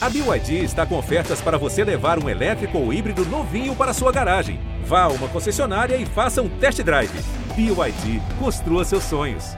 A BYD está com ofertas para você levar um elétrico ou híbrido novinho para sua garagem. Vá a uma concessionária e faça um test drive. BYD, construa seus sonhos.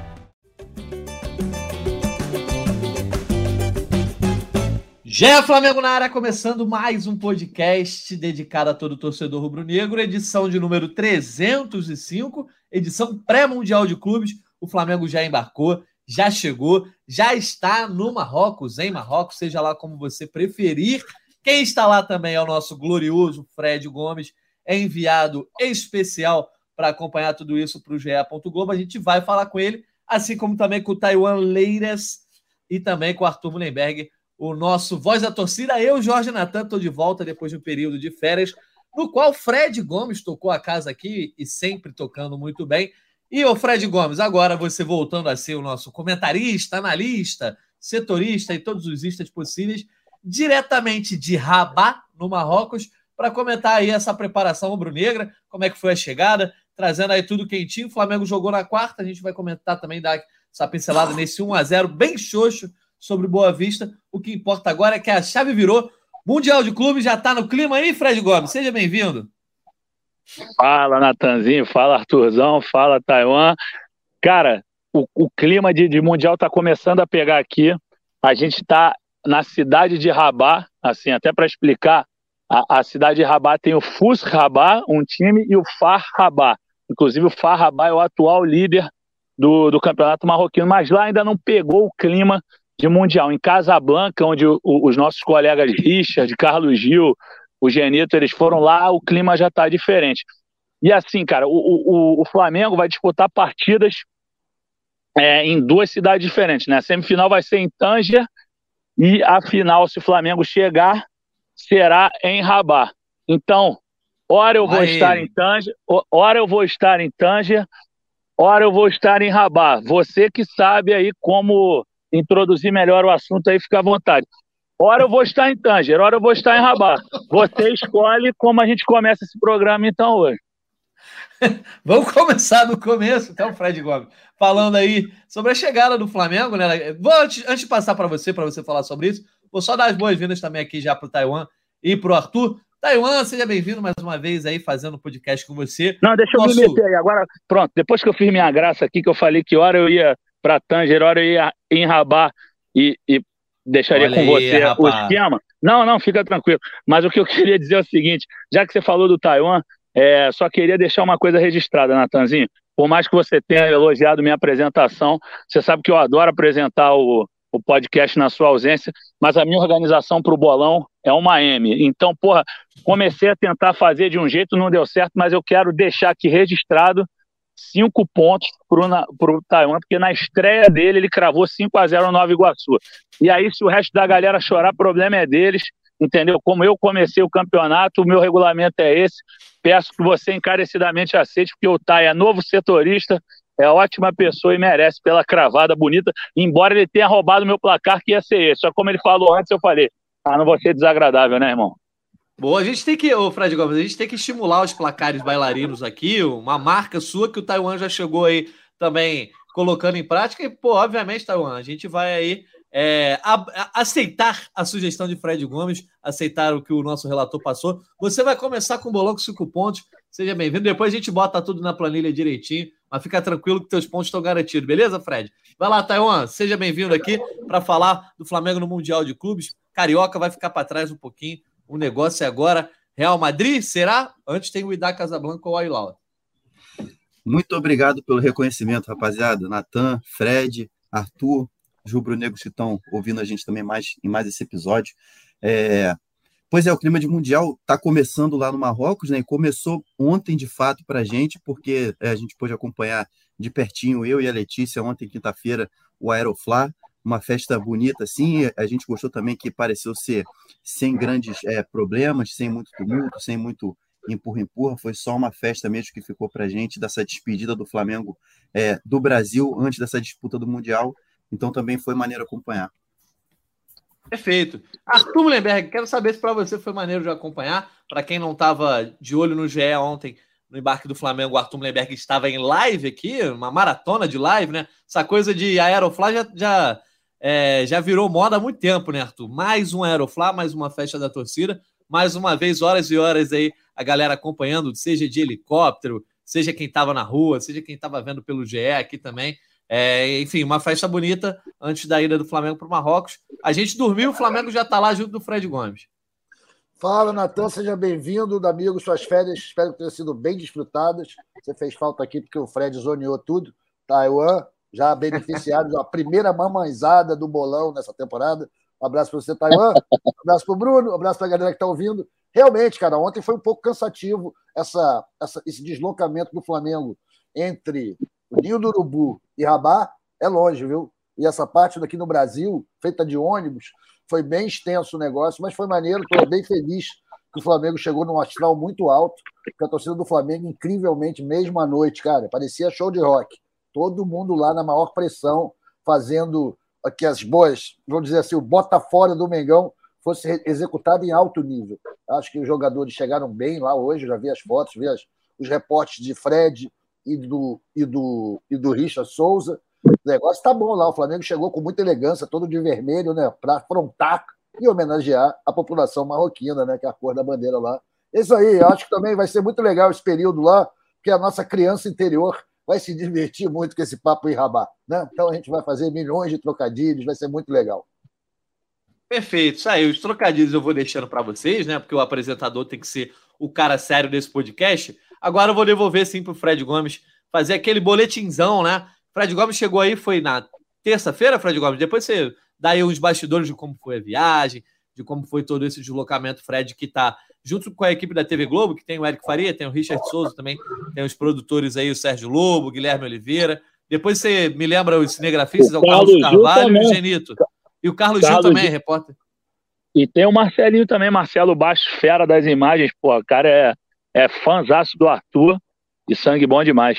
Gé Flamengo na área, começando mais um podcast dedicado a todo torcedor rubro-negro, edição de número 305, edição pré-mundial de clubes. O Flamengo já embarcou, já chegou, já está no Marrocos, em Marrocos, seja lá como você preferir. Quem está lá também é o nosso glorioso Fred Gomes, enviado especial para acompanhar tudo isso para o GE. Globo. A gente vai falar com ele, assim como também com o Taiwan Leiras e também com o Arthur Mullenberg o nosso Voz da Torcida. Eu, Jorge Natan, estou de volta depois de um período de férias, no qual Fred Gomes tocou a casa aqui e sempre tocando muito bem. E o Fred Gomes, agora você voltando a ser o nosso comentarista, analista, setorista e todos os istas possíveis, diretamente de Rabat, no Marrocos, para comentar aí essa preparação rubro-negra, como é que foi a chegada, trazendo aí tudo quentinho. O Flamengo jogou na quarta, a gente vai comentar também, dar essa pincelada nesse 1 a 0 bem xoxo sobre Boa Vista. O que importa agora é que a chave virou. Mundial de Clubes já está no clima aí, Fred Gomes. Seja bem-vindo. Fala, Natanzinho. Fala, Arthurzão. Fala, Taiwan. Cara, o, o clima de, de Mundial está começando a pegar aqui. A gente está na cidade de Rabat, assim, até para explicar, a, a, cidade de Rabat tem o FUS Rabat, um time, e o FAR Rabat. Inclusive, o FAR Rabat é o atual líder do, do campeonato marroquino, mas lá ainda não pegou o clima de Mundial. Em Casablanca, onde o, os nossos colegas Richard, Carlos Gil, o Genito, eles foram lá, o clima já está diferente. E assim, cara, o, o, o Flamengo vai disputar partidas é, em duas cidades diferentes, né? A semifinal vai ser em Tanger e a final, se o Flamengo chegar, será em Rabat. Então, hora eu vou Aí. estar em Tanger, hora eu vou estar em Tanger, hora eu vou estar em Rabat. Você que sabe aí como introduzir melhor o assunto aí, fica à vontade. Hora eu vou estar em Tanger, hora eu vou estar em Rabat. Você escolhe como a gente começa esse programa então hoje. Vamos começar do começo, então, Fred Gomes, falando aí sobre a chegada do Flamengo, né? Vou, antes, antes de passar para você, para você falar sobre isso, vou só dar as boas-vindas também aqui já para o Taiwan e para o Arthur. Taiwan, seja bem-vindo mais uma vez aí fazendo podcast com você. Não, deixa Nosso... eu me meter aí. Agora, pronto, depois que eu fiz minha graça aqui, que eu falei que hora eu ia para Tanger, hora eu ia em Rabat e, e deixaria Olha com aí, você rapaz. o esquema. Não, não, fica tranquilo. Mas o que eu queria dizer é o seguinte: já que você falou do Taiwan, é, só queria deixar uma coisa registrada, Natanzinho. Por mais que você tenha elogiado minha apresentação, você sabe que eu adoro apresentar o, o podcast na sua ausência, mas a minha organização para o bolão é uma M. Então, porra, comecei a tentar fazer de um jeito, não deu certo, mas eu quero deixar aqui registrado cinco pontos para o Taiwan, porque na estreia dele ele cravou 5 a 0 no Nova Iguaçu. E aí, se o resto da galera chorar, problema é deles, entendeu? Como eu comecei o campeonato, o meu regulamento é esse. Peço que você encarecidamente aceite, porque o Tai é novo setorista, é ótima pessoa e merece pela cravada bonita, embora ele tenha roubado meu placar, que ia ser esse. Só como ele falou antes, eu falei, ah, não vou ser desagradável, né, irmão? Boa, a gente tem que, ô Fred Gomes, a gente tem que estimular os placares bailarinos aqui, uma marca sua que o Taiwan já chegou aí também colocando em prática. E, pô, obviamente, Taiwan, a gente vai aí é, a, a, aceitar a sugestão de Fred Gomes, aceitar o que o nosso relator passou. Você vai começar com o bolão com cinco pontos. Seja bem-vindo. Depois a gente bota tudo na planilha direitinho, mas fica tranquilo que teus pontos estão garantidos, beleza, Fred? Vai lá, Taiwan, seja bem-vindo aqui para falar do Flamengo no Mundial de Clubes. Carioca vai ficar para trás um pouquinho. O negócio é agora Real Madrid, será? Antes tem o Idá Casablanca ou o Ailau. Muito obrigado pelo reconhecimento, rapaziada. Natan, Fred, Arthur, os rubro-negros que estão ouvindo a gente também mais em mais esse episódio. É... Pois é, o clima de Mundial está começando lá no Marrocos, né? E começou ontem, de fato, para a gente, porque é, a gente pôde acompanhar de pertinho, eu e a Letícia, ontem, quinta-feira, o Aeroflá uma festa bonita assim. A gente gostou também que pareceu ser sem grandes é, problemas, sem muito tumulto, sem muito empurra-empurra. Foi só uma festa mesmo que ficou para gente dessa despedida do Flamengo é, do Brasil antes dessa disputa do Mundial. Então também foi maneiro acompanhar. Perfeito. Arthur Mullenberg, quero saber se para você foi maneiro de acompanhar. Para quem não estava de olho no GE ontem, no embarque do Flamengo, o Arthur Mullenberg estava em live aqui, uma maratona de live, né? Essa coisa de Aerofly já, já é, já virou moda há muito tempo, né, Arthur? Mais um Aeroflá, mais uma festa da torcida, mais uma vez, horas e horas aí, a galera acompanhando, seja de helicóptero, seja quem estava na rua, seja quem estava vendo pelo GE aqui também. É, enfim, uma festa bonita antes da ida do Flamengo para o Marrocos. A gente dormiu, o Flamengo já está lá junto do Fred Gomes. Fala, Natan, seja bem-vindo, amigo. Suas férias espero que tenham sido bem desfrutadas. Você fez falta aqui porque o Fred zoneou tudo. Taiwan, já beneficiado da primeira mamãezada do bolão nessa temporada. Um abraço para você, Taiwan. Um abraço para o Bruno. Um abraço para a galera que está ouvindo. Realmente, cara, ontem foi um pouco cansativo essa, essa, esse deslocamento do Flamengo entre o Ninho do Urubu e Rabat. É longe, viu? E essa parte daqui no Brasil, feita de ônibus, foi bem extenso o negócio, mas foi maneiro. Estou bem feliz que o Flamengo chegou num astral muito alto. Que a torcida do Flamengo, incrivelmente, mesmo à noite, cara, parecia show de rock todo mundo lá na maior pressão, fazendo que as boas, vamos dizer assim, o bota fora do Mengão fosse executado em alto nível. Acho que os jogadores chegaram bem lá hoje, já vi as fotos, vi as, os reportes de Fred e do, e do, e do Richard Souza. O negócio está bom lá, o Flamengo chegou com muita elegância, todo de vermelho, né, para afrontar e homenagear a população marroquina, né, que é a cor da bandeira lá. Isso aí, acho que também vai ser muito legal esse período lá, porque a nossa criança interior vai se divertir muito com esse papo em rabá. Né? Então a gente vai fazer milhões de trocadilhos, vai ser muito legal. Perfeito, aí. Os trocadilhos eu vou deixando para vocês, né? Porque o apresentador tem que ser o cara sério desse podcast. Agora eu vou devolver sim para o Fred Gomes fazer aquele boletinzão, né? Fred Gomes chegou aí, foi na terça-feira, Fred Gomes. Depois você dá aí uns bastidores de como foi a viagem, de como foi todo esse deslocamento, Fred, que está junto com a equipe da TV Globo, que tem o Eric Faria, tem o Richard Souza também, tem os produtores aí, o Sérgio Lobo, o Guilherme Oliveira. Depois você me lembra os cinegrafistas, o, o Carlos, Carvalho e o Genito. E o Carlos, Carlos Gil também, Gil. repórter. E tem o Marcelinho também, Marcelo Baixo, fera das imagens, pô, o cara é, é fãzaço do Arthur e sangue bom demais.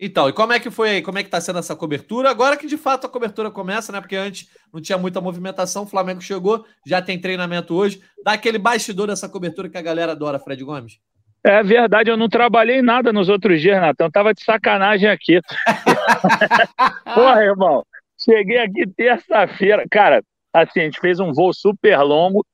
Então, e como é que foi Como é que tá sendo essa cobertura? Agora que de fato a cobertura começa, né? Porque antes não tinha muita movimentação, o Flamengo chegou, já tem treinamento hoje. Dá aquele bastidor dessa cobertura que a galera adora, Fred Gomes. É verdade, eu não trabalhei nada nos outros dias, Natan. Tava de sacanagem aqui. Porra, irmão. Cheguei aqui terça-feira. Cara, assim, a gente fez um voo super longo.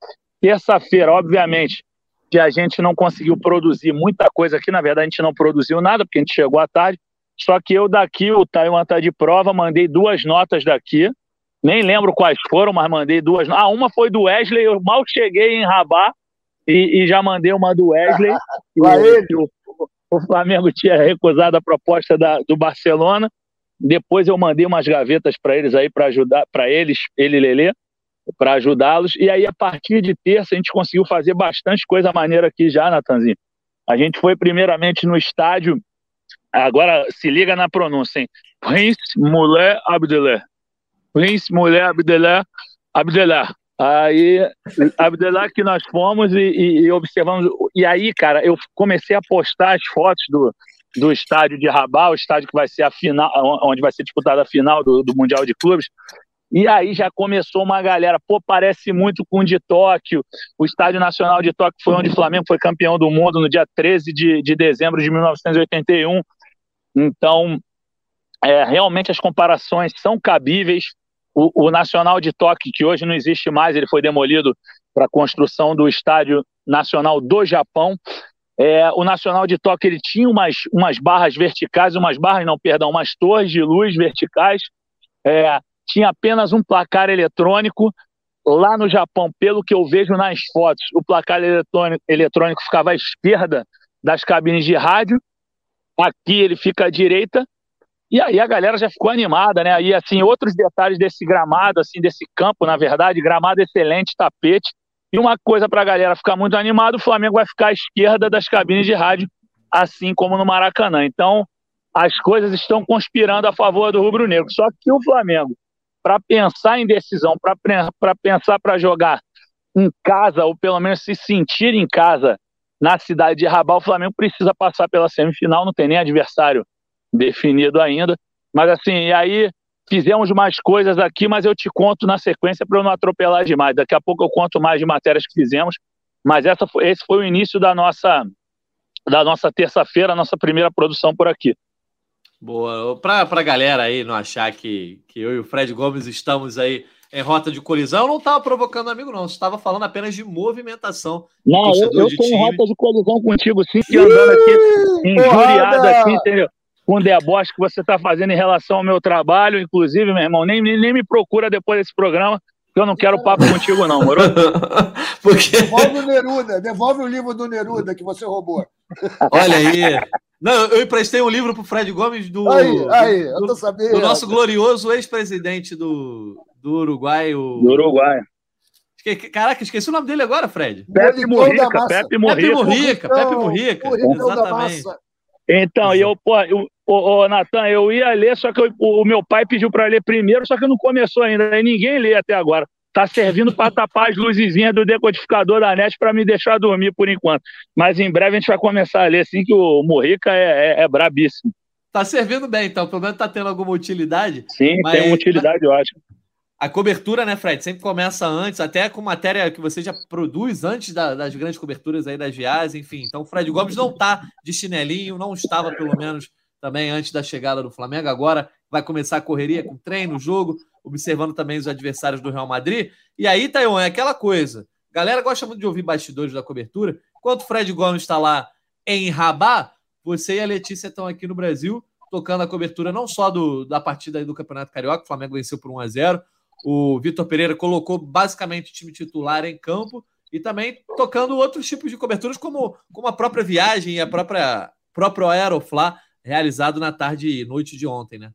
Terça-feira, obviamente, que a gente não conseguiu produzir muita coisa aqui. Na verdade, a gente não produziu nada, porque a gente chegou à tarde. Só que eu daqui, o Taiwan tá de prova, mandei duas notas daqui. Nem lembro quais foram, mas mandei duas. Ah, uma foi do Wesley, eu mal cheguei em Rabat e, e já mandei uma do Wesley. e, o, o, Flamengo tinha recusado a proposta da, do Barcelona. Depois eu mandei umas gavetas para eles aí para ajudar, para eles, ele e Lelê, para ajudá-los. E aí, a partir de terça, a gente conseguiu fazer bastante coisa maneira aqui já, Natanzinho. A gente foi primeiramente no estádio Agora se liga na pronúncia, hein? Prince Mulher Abdelé. Prince Mulher Abdelé Abdelé. Aí, Abdelé que nós fomos e, e, e, observamos. E aí, cara, eu comecei a postar as fotos do, do estádio de Rabat, o estádio que vai ser a final, onde vai ser disputada a final do, do Mundial de Clubes. E aí já começou uma galera, pô, parece muito com o de Tóquio. O Estádio Nacional de Tóquio foi onde o Flamengo foi campeão do mundo no dia 13 de, de dezembro de 1981. Então, é, realmente as comparações são cabíveis. O, o, Nacional de Tóquio, que hoje não existe mais, ele foi demolido para a construção do Estádio Nacional do Japão. É, o Nacional de Tóquio ele tinha umas, umas barras verticais, umas barras, não, perdão, umas torres de luz verticais. É, tinha apenas um placar eletrônico. Lá no Japão, pelo que eu vejo nas fotos, o placar eletrônico, eletrônico ficava à esquerda das cabines de rádio aqui ele fica à direita, e aí a galera já ficou animada, né? E assim, outros detalhes desse gramado, assim, desse campo, na verdade, gramado excelente, tapete. E uma coisa para a galera ficar muito animada, o Flamengo vai ficar à esquerda das cabines de rádio, assim como no Maracanã. Então, as coisas estão conspirando a favor do Rubro Negro. Só que o Flamengo, para pensar em decisão, para pensar para jogar em casa, ou pelo menos se sentir em casa na cidade de Rabat, o Flamengo precisa passar pela semifinal, não tem nem adversário definido ainda. Mas assim, e aí fizemos mais coisas aqui, mas eu te conto na sequência para eu não atropelar demais. Daqui a pouco eu conto mais de matérias que fizemos, mas essa foi, esse foi o início da nossa da nossa terça-feira, nossa primeira produção por aqui. Boa. Para a galera aí não achar que, que eu e o Fred Gomes estamos aí em rota de colisão, eu não estava provocando amigo, não. Estava falando apenas de movimentação. Não, eu, eu tenho rota de colisão contigo, sim, que andando aqui injuriado aqui, entendeu? Com o deboche que você está fazendo em relação ao meu trabalho, inclusive, meu irmão, nem, nem me procura depois desse programa, que eu não quero papo contigo, não, moro? Porque... Devolve o Neruda, devolve o livro do Neruda que você roubou. Olha aí. Não, eu emprestei um livro pro Fred Gomes do. Aí, aí, eu tô sabendo. Do nosso glorioso ex-presidente do, do Uruguai. O... Do Uruguai. Caraca, esqueci o nome dele agora, Fred. Pepe Murrica, Pepe Murrica. Pepe Murrica, Exatamente. Então, e eu, pô, eu, ô, ô Natan, eu ia ler, só que eu, o, o meu pai pediu para ler primeiro, só que não começou ainda, e ninguém lê até agora. Tá servindo para tapar as luzezinhas do decodificador da net para me deixar dormir por enquanto. Mas em breve a gente vai começar a ler, assim, que o Morrica é, é, é brabíssimo. Tá servindo bem, então. Pelo menos tá tendo alguma utilidade. Sim, mas... tem uma utilidade, eu acho. A cobertura, né, Fred, sempre começa antes, até com matéria que você já produz antes da, das grandes coberturas aí das viagens, enfim. Então, o Fred Gomes não tá de chinelinho, não estava, pelo menos, também antes da chegada do Flamengo. Agora vai começar a correria com treino, jogo observando também os adversários do Real Madrid. E aí, Taiwan, é aquela coisa. Galera gosta muito de ouvir bastidores da cobertura. Enquanto o Fred Gomes está lá em Rabat, você e a Letícia estão aqui no Brasil, tocando a cobertura não só do, da partida do Campeonato Carioca, o Flamengo venceu por 1 a 0 o Vitor Pereira colocou basicamente o time titular em campo e também tocando outros tipos de coberturas, como, como a própria viagem e a própria próprio Aeroflá, realizado na tarde e noite de ontem, né?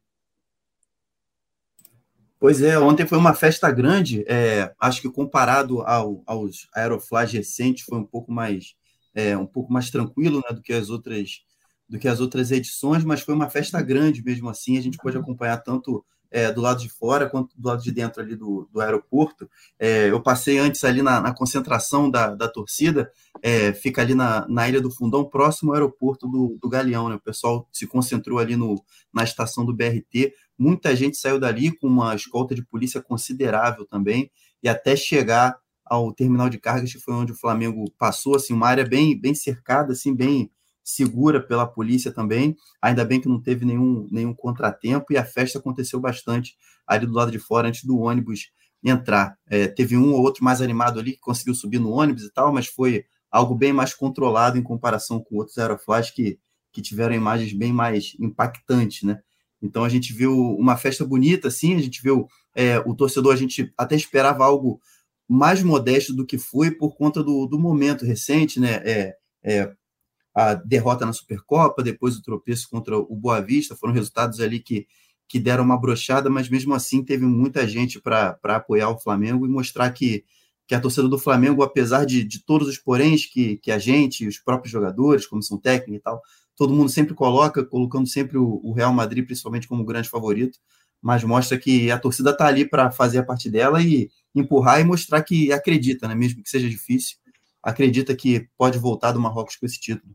Pois é, ontem foi uma festa grande. É, acho que comparado ao, aos Aeroflash recentes, foi um pouco mais é, um pouco mais tranquilo né, do que as outras do que as outras edições, mas foi uma festa grande mesmo assim. A gente pôde acompanhar tanto é, do lado de fora quanto do lado de dentro ali do, do aeroporto. É, eu passei antes ali na, na concentração da, da torcida, é, fica ali na, na Ilha do Fundão, próximo ao aeroporto do, do Galeão. Né? O pessoal se concentrou ali no, na estação do BRT. Muita gente saiu dali com uma escolta de polícia considerável também, e até chegar ao terminal de cargas, que foi onde o Flamengo passou, assim, uma área bem, bem cercada, assim, bem segura pela polícia também. Ainda bem que não teve nenhum, nenhum contratempo e a festa aconteceu bastante ali do lado de fora, antes do ônibus entrar. É, teve um ou outro mais animado ali que conseguiu subir no ônibus e tal, mas foi algo bem mais controlado em comparação com outros aeroflash que, que tiveram imagens bem mais impactantes, né? Então a gente viu uma festa bonita, assim, a gente viu é, o torcedor, a gente até esperava algo mais modesto do que foi por conta do, do momento recente, né? É, é, a derrota na Supercopa, depois o tropeço contra o Boa Vista, foram resultados ali que, que deram uma brochada, mas mesmo assim teve muita gente para apoiar o Flamengo e mostrar que, que a torcida do Flamengo, apesar de, de todos os poréns que, que a gente, os próprios jogadores, comissão técnica e tal, todo mundo sempre coloca, colocando sempre o, Real Madrid, principalmente, como grande favorito, mas mostra que a torcida está ali para fazer a parte dela e empurrar e mostrar que acredita, né? mesmo que seja difícil, acredita que pode voltar do Marrocos com esse título.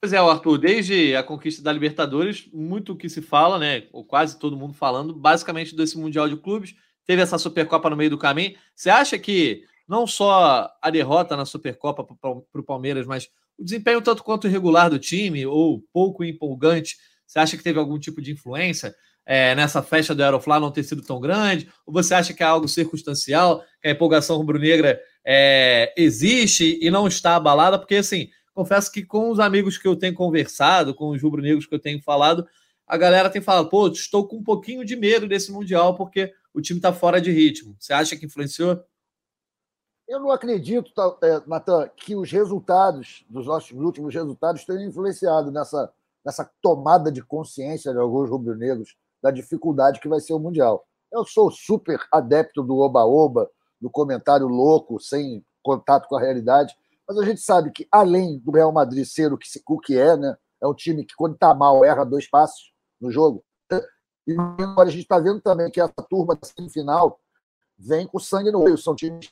Pois é, Arthur, desde a conquista da Libertadores, muito que se fala, né? Ou quase todo mundo falando, basicamente desse Mundial de Clubes. Teve essa Supercopa no meio do caminho. Você acha que não só a derrota na Supercopa para o Palmeiras, mas o desempenho tanto quanto irregular do time, ou pouco empolgante, você acha que teve algum tipo de influência é, nessa festa do Aeroflá não ter sido tão grande? Ou você acha que é algo circunstancial, que a empolgação rubro-negra é, existe e não está abalada? Porque, assim, confesso que com os amigos que eu tenho conversado, com os rubro-negros que eu tenho falado, a galera tem falado, pô, estou com um pouquinho de medo desse Mundial porque o time está fora de ritmo. Você acha que influenciou? Eu não acredito, é, Natan, que os resultados, dos nossos últimos resultados, tenham influenciado nessa, nessa tomada de consciência de alguns rubro-negros da dificuldade que vai ser o Mundial. Eu sou super adepto do oba-oba, do comentário louco, sem contato com a realidade, mas a gente sabe que, além do Real Madrid ser o que, o que é, né? é um time que, quando está mal, erra dois passos no jogo. E agora a gente está vendo também que essa turma da semifinal vem com sangue no olho. São times,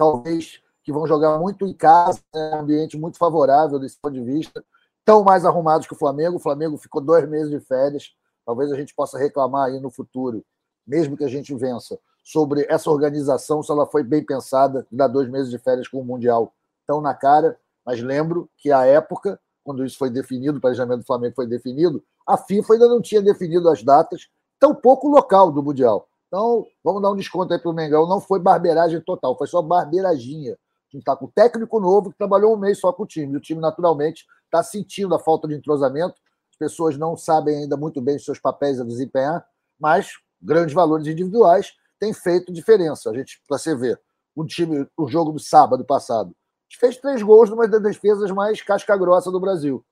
talvez, que vão jogar muito em casa, né? um ambiente muito favorável desse ponto de vista. Tão mais arrumados que o Flamengo. O Flamengo ficou dois meses de férias. Talvez a gente possa reclamar aí no futuro, mesmo que a gente vença, sobre essa organização, se ela foi bem pensada, dar dois meses de férias com o Mundial tão na cara, mas lembro que a época, quando isso foi definido, o planejamento do Flamengo foi definido, a FIFA ainda não tinha definido as datas, tampouco o local do Mundial. Então, vamos dar um desconto aí para o Mengão. Não foi barbeiragem total, foi só barbeiraginha. A gente está com um técnico novo que trabalhou um mês só com o time. O time, naturalmente, está sentindo a falta de entrosamento. As pessoas não sabem ainda muito bem os seus papéis a desempenhar, mas grandes valores individuais têm feito diferença. A gente, para você ver, o time, o jogo do sábado passado, fez três gols numa das defesas mais casca-grossa do Brasil,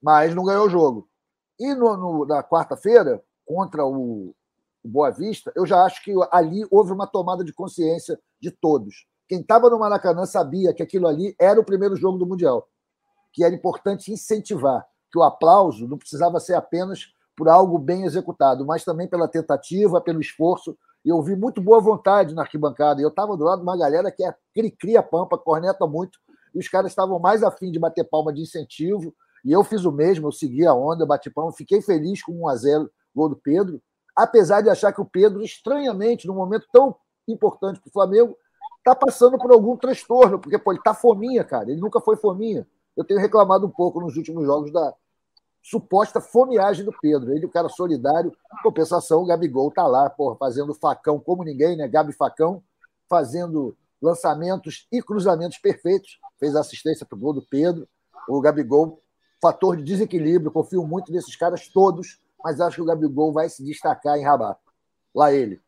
mas não ganhou o jogo. E no, no, na quarta-feira, contra o, o Boa Vista, eu já acho que ali houve uma tomada de consciência de todos. Quem estava no Maracanã sabia que aquilo ali era o primeiro jogo do Mundial, que era importante incentivar, que o aplauso não precisava ser apenas por algo bem executado, mas também pela tentativa, pelo esforço. E eu vi muito boa vontade na arquibancada. Eu estava do lado de uma galera que é cria pampa, corneta muito, e os caras estavam mais afim de bater palma de incentivo. E eu fiz o mesmo, eu segui a onda, bati palma, fiquei feliz com 1 a 0 gol do Pedro, apesar de achar que o Pedro, estranhamente, num momento tão importante para o Flamengo, está passando por algum transtorno, porque pô, ele está fominha, cara. Ele nunca foi fominha. Eu tenho reclamado um pouco nos últimos jogos da suposta fomeagem do Pedro. Ele, o cara solidário, compensação, o Gabigol está lá, porra, fazendo facão como ninguém, né? Gabi Facão, fazendo lançamentos e cruzamentos perfeitos. Fez assistência para o gol do Pedro. O Gabigol, fator de desequilíbrio, confio muito nesses caras todos mas acho que o Gabigol vai se destacar em Rabat. Lá ele.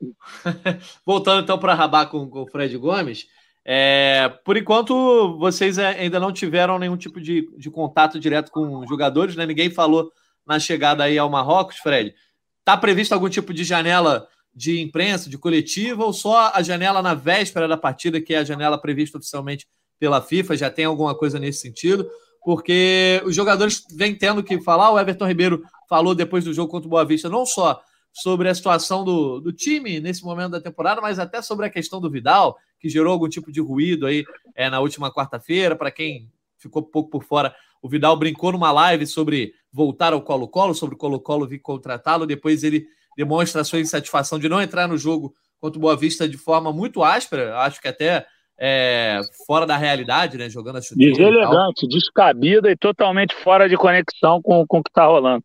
Voltando então para Rabat com, com o Fred Gomes, é, por enquanto vocês ainda não tiveram nenhum tipo de, de contato direto com jogadores, né? Ninguém falou na chegada aí ao Marrocos, Fred. Está previsto algum tipo de janela de imprensa, de coletiva, ou só a janela na véspera da partida, que é a janela prevista oficialmente pela FIFA? Já tem alguma coisa nesse sentido? Porque os jogadores vêm tendo que falar, o Everton Ribeiro falou depois do jogo contra o Boa Vista, não só sobre a situação do, do time nesse momento da temporada, mas até sobre a questão do Vidal, que gerou algum tipo de ruído aí é, na última quarta-feira. Para quem ficou pouco por fora, o Vidal brincou numa live sobre voltar ao Colo-Colo, sobre o Colo-Colo vir contratá-lo. Depois ele demonstra a sua insatisfação de não entrar no jogo contra o Boa Vista de forma muito áspera, acho que até é, fora da realidade, né? Jogando a chuteira. Deselegante, descabida e totalmente fora de conexão com, com o que está rolando.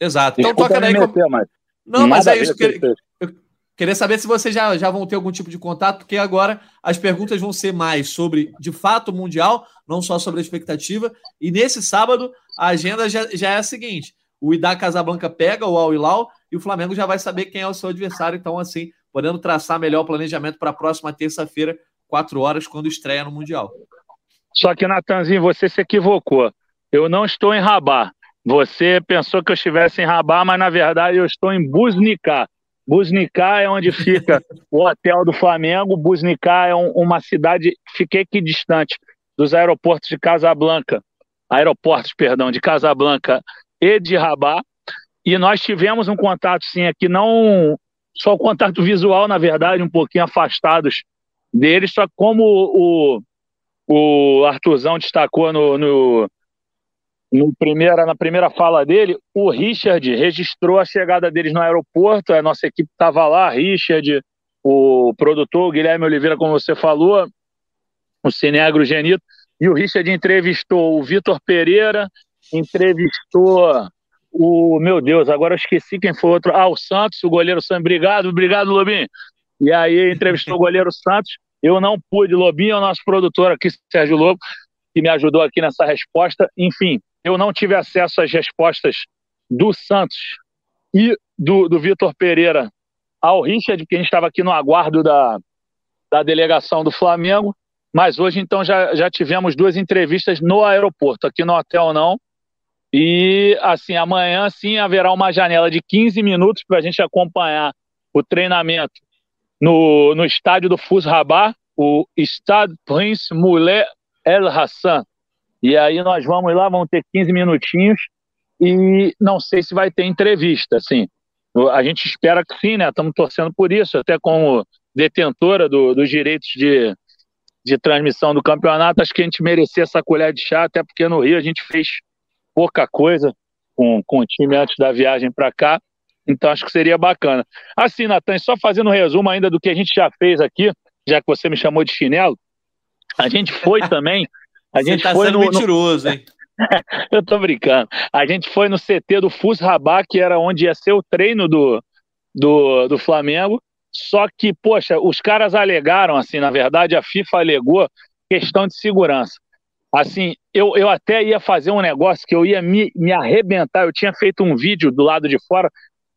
Exato. Então toca daí. Meter, mas não, mas é isso. Que eu queria saber se vocês já, já vão ter algum tipo de contato, porque agora as perguntas vão ser mais sobre, de fato, o Mundial, não só sobre a expectativa. E nesse sábado, a agenda já, já é a seguinte: o Idá Casablanca pega o Al Hilal e o Flamengo já vai saber quem é o seu adversário. Então, assim, podendo traçar melhor o planejamento para a próxima terça-feira, quatro horas, quando estreia no Mundial. Só que, Natanzinho, você se equivocou. Eu não estou em Rabat. Você pensou que eu estivesse em Rabat, mas na verdade eu estou em Busnicá. Busnicá é onde fica o hotel do Flamengo. Busnicá é um, uma cidade que fica equidistante dos aeroportos de Casablanca, aeroportos, perdão, de Casablanca e de Rabat. E nós tivemos um contato, sim, aqui, não só o contato visual, na verdade, um pouquinho afastados deles, só como o, o Arthurzão destacou no, no no primeira, na primeira fala dele, o Richard registrou a chegada deles no aeroporto, a nossa equipe estava lá, Richard, o produtor, o Guilherme Oliveira, como você falou, o Cinegro Genito, e o Richard entrevistou o Vitor Pereira, entrevistou o, meu Deus, agora eu esqueci quem foi outro, ah, o Santos, o goleiro Santos, obrigado, obrigado, Lobinho. E aí entrevistou o goleiro Santos, eu não pude, Lobinho é o nosso produtor aqui, Sérgio Lobo, que me ajudou aqui nessa resposta, enfim, eu não tive acesso às respostas do Santos e do, do Vitor Pereira ao Richard, porque a gente estava aqui no aguardo da, da delegação do Flamengo. Mas hoje, então, já, já tivemos duas entrevistas no aeroporto, aqui no hotel não. E, assim, amanhã, sim, haverá uma janela de 15 minutos para a gente acompanhar o treinamento no, no estádio do Fus Rabat, o Stade Prince Moulay El Hassan, e aí nós vamos lá, vamos ter 15 minutinhos e não sei se vai ter entrevista, assim. A gente espera que sim, né? Estamos torcendo por isso, até como detentora do, dos direitos de, de transmissão do campeonato, acho que a gente merecia essa colher de chá, até porque no Rio a gente fez pouca coisa com, com o time antes da viagem para cá, então acho que seria bacana. Assim, Natan, só fazendo um resumo ainda do que a gente já fez aqui, já que você me chamou de chinelo, a gente foi também a gente Você tá foi sendo no, mentiroso, hein? Eu tô brincando. A gente foi no CT do Fus Rabat, que era onde ia ser o treino do, do, do Flamengo. Só que, poxa, os caras alegaram, assim, na verdade, a FIFA alegou questão de segurança. Assim, eu, eu até ia fazer um negócio que eu ia me, me arrebentar. Eu tinha feito um vídeo do lado de fora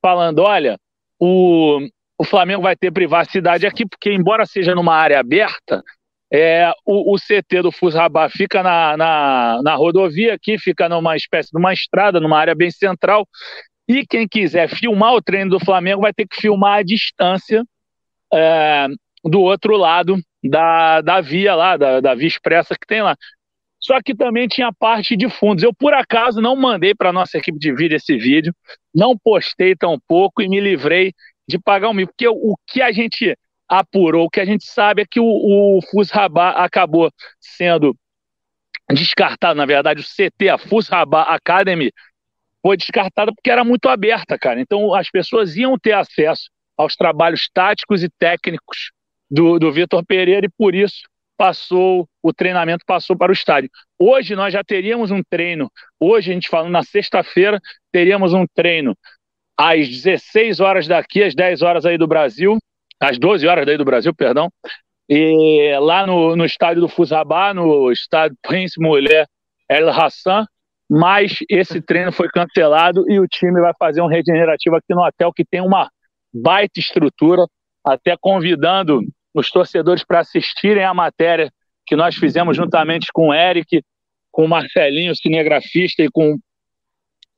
falando: olha, o, o Flamengo vai ter privacidade aqui, porque, embora seja numa área aberta, é, o, o CT do Fusrabá fica na, na, na rodovia aqui, fica numa espécie de uma estrada, numa área bem central. E quem quiser filmar o treino do Flamengo vai ter que filmar a distância é, do outro lado da, da via lá, da, da via expressa que tem lá. Só que também tinha parte de fundos. Eu, por acaso, não mandei para nossa equipe de vídeo esse vídeo, não postei tão pouco e me livrei de pagar um mil. Porque o, o que a gente apurou, o que a gente sabe é que o, o Fus Rabat acabou sendo descartado, na verdade, o CT, a Fus Rabat Academy, foi descartada porque era muito aberta, cara. Então as pessoas iam ter acesso aos trabalhos táticos e técnicos do, do Vitor Pereira e por isso passou, o treinamento passou para o estádio. Hoje nós já teríamos um treino, hoje a gente falando na sexta-feira, teríamos um treino às 16 horas daqui, às 10 horas aí do Brasil, às 12 horas daí do Brasil, perdão, e lá no, no estádio do Fusabá, no estádio Prince Mulher El Hassan, mas esse treino foi cancelado e o time vai fazer um regenerativo aqui no hotel que tem uma baita estrutura, até convidando os torcedores para assistirem a matéria que nós fizemos juntamente com o Eric, com o Marcelinho, cinegrafista, e com,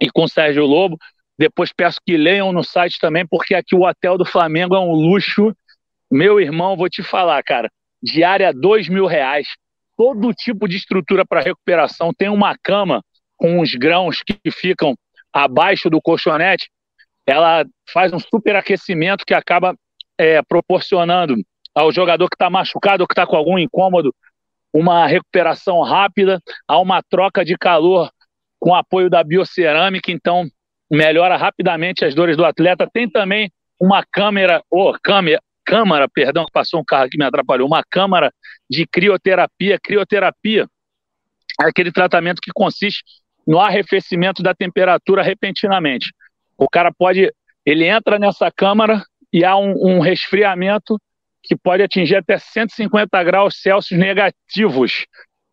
e com o Sérgio Lobo. Depois peço que leiam no site também, porque aqui o hotel do Flamengo é um luxo. Meu irmão, vou te falar, cara, diária dois mil reais. Todo tipo de estrutura para recuperação. Tem uma cama com os grãos que ficam abaixo do colchonete. Ela faz um superaquecimento que acaba é, proporcionando ao jogador que está machucado ou que está com algum incômodo uma recuperação rápida, há uma troca de calor com apoio da biocerâmica, então melhora rapidamente as dores do atleta. Tem também uma câmera, ou oh, câmera, câmara, perdão, passou um carro que me atrapalhou, uma câmara de crioterapia. Crioterapia é aquele tratamento que consiste no arrefecimento da temperatura repentinamente. O cara pode, ele entra nessa câmara e há um, um resfriamento que pode atingir até 150 graus Celsius negativos.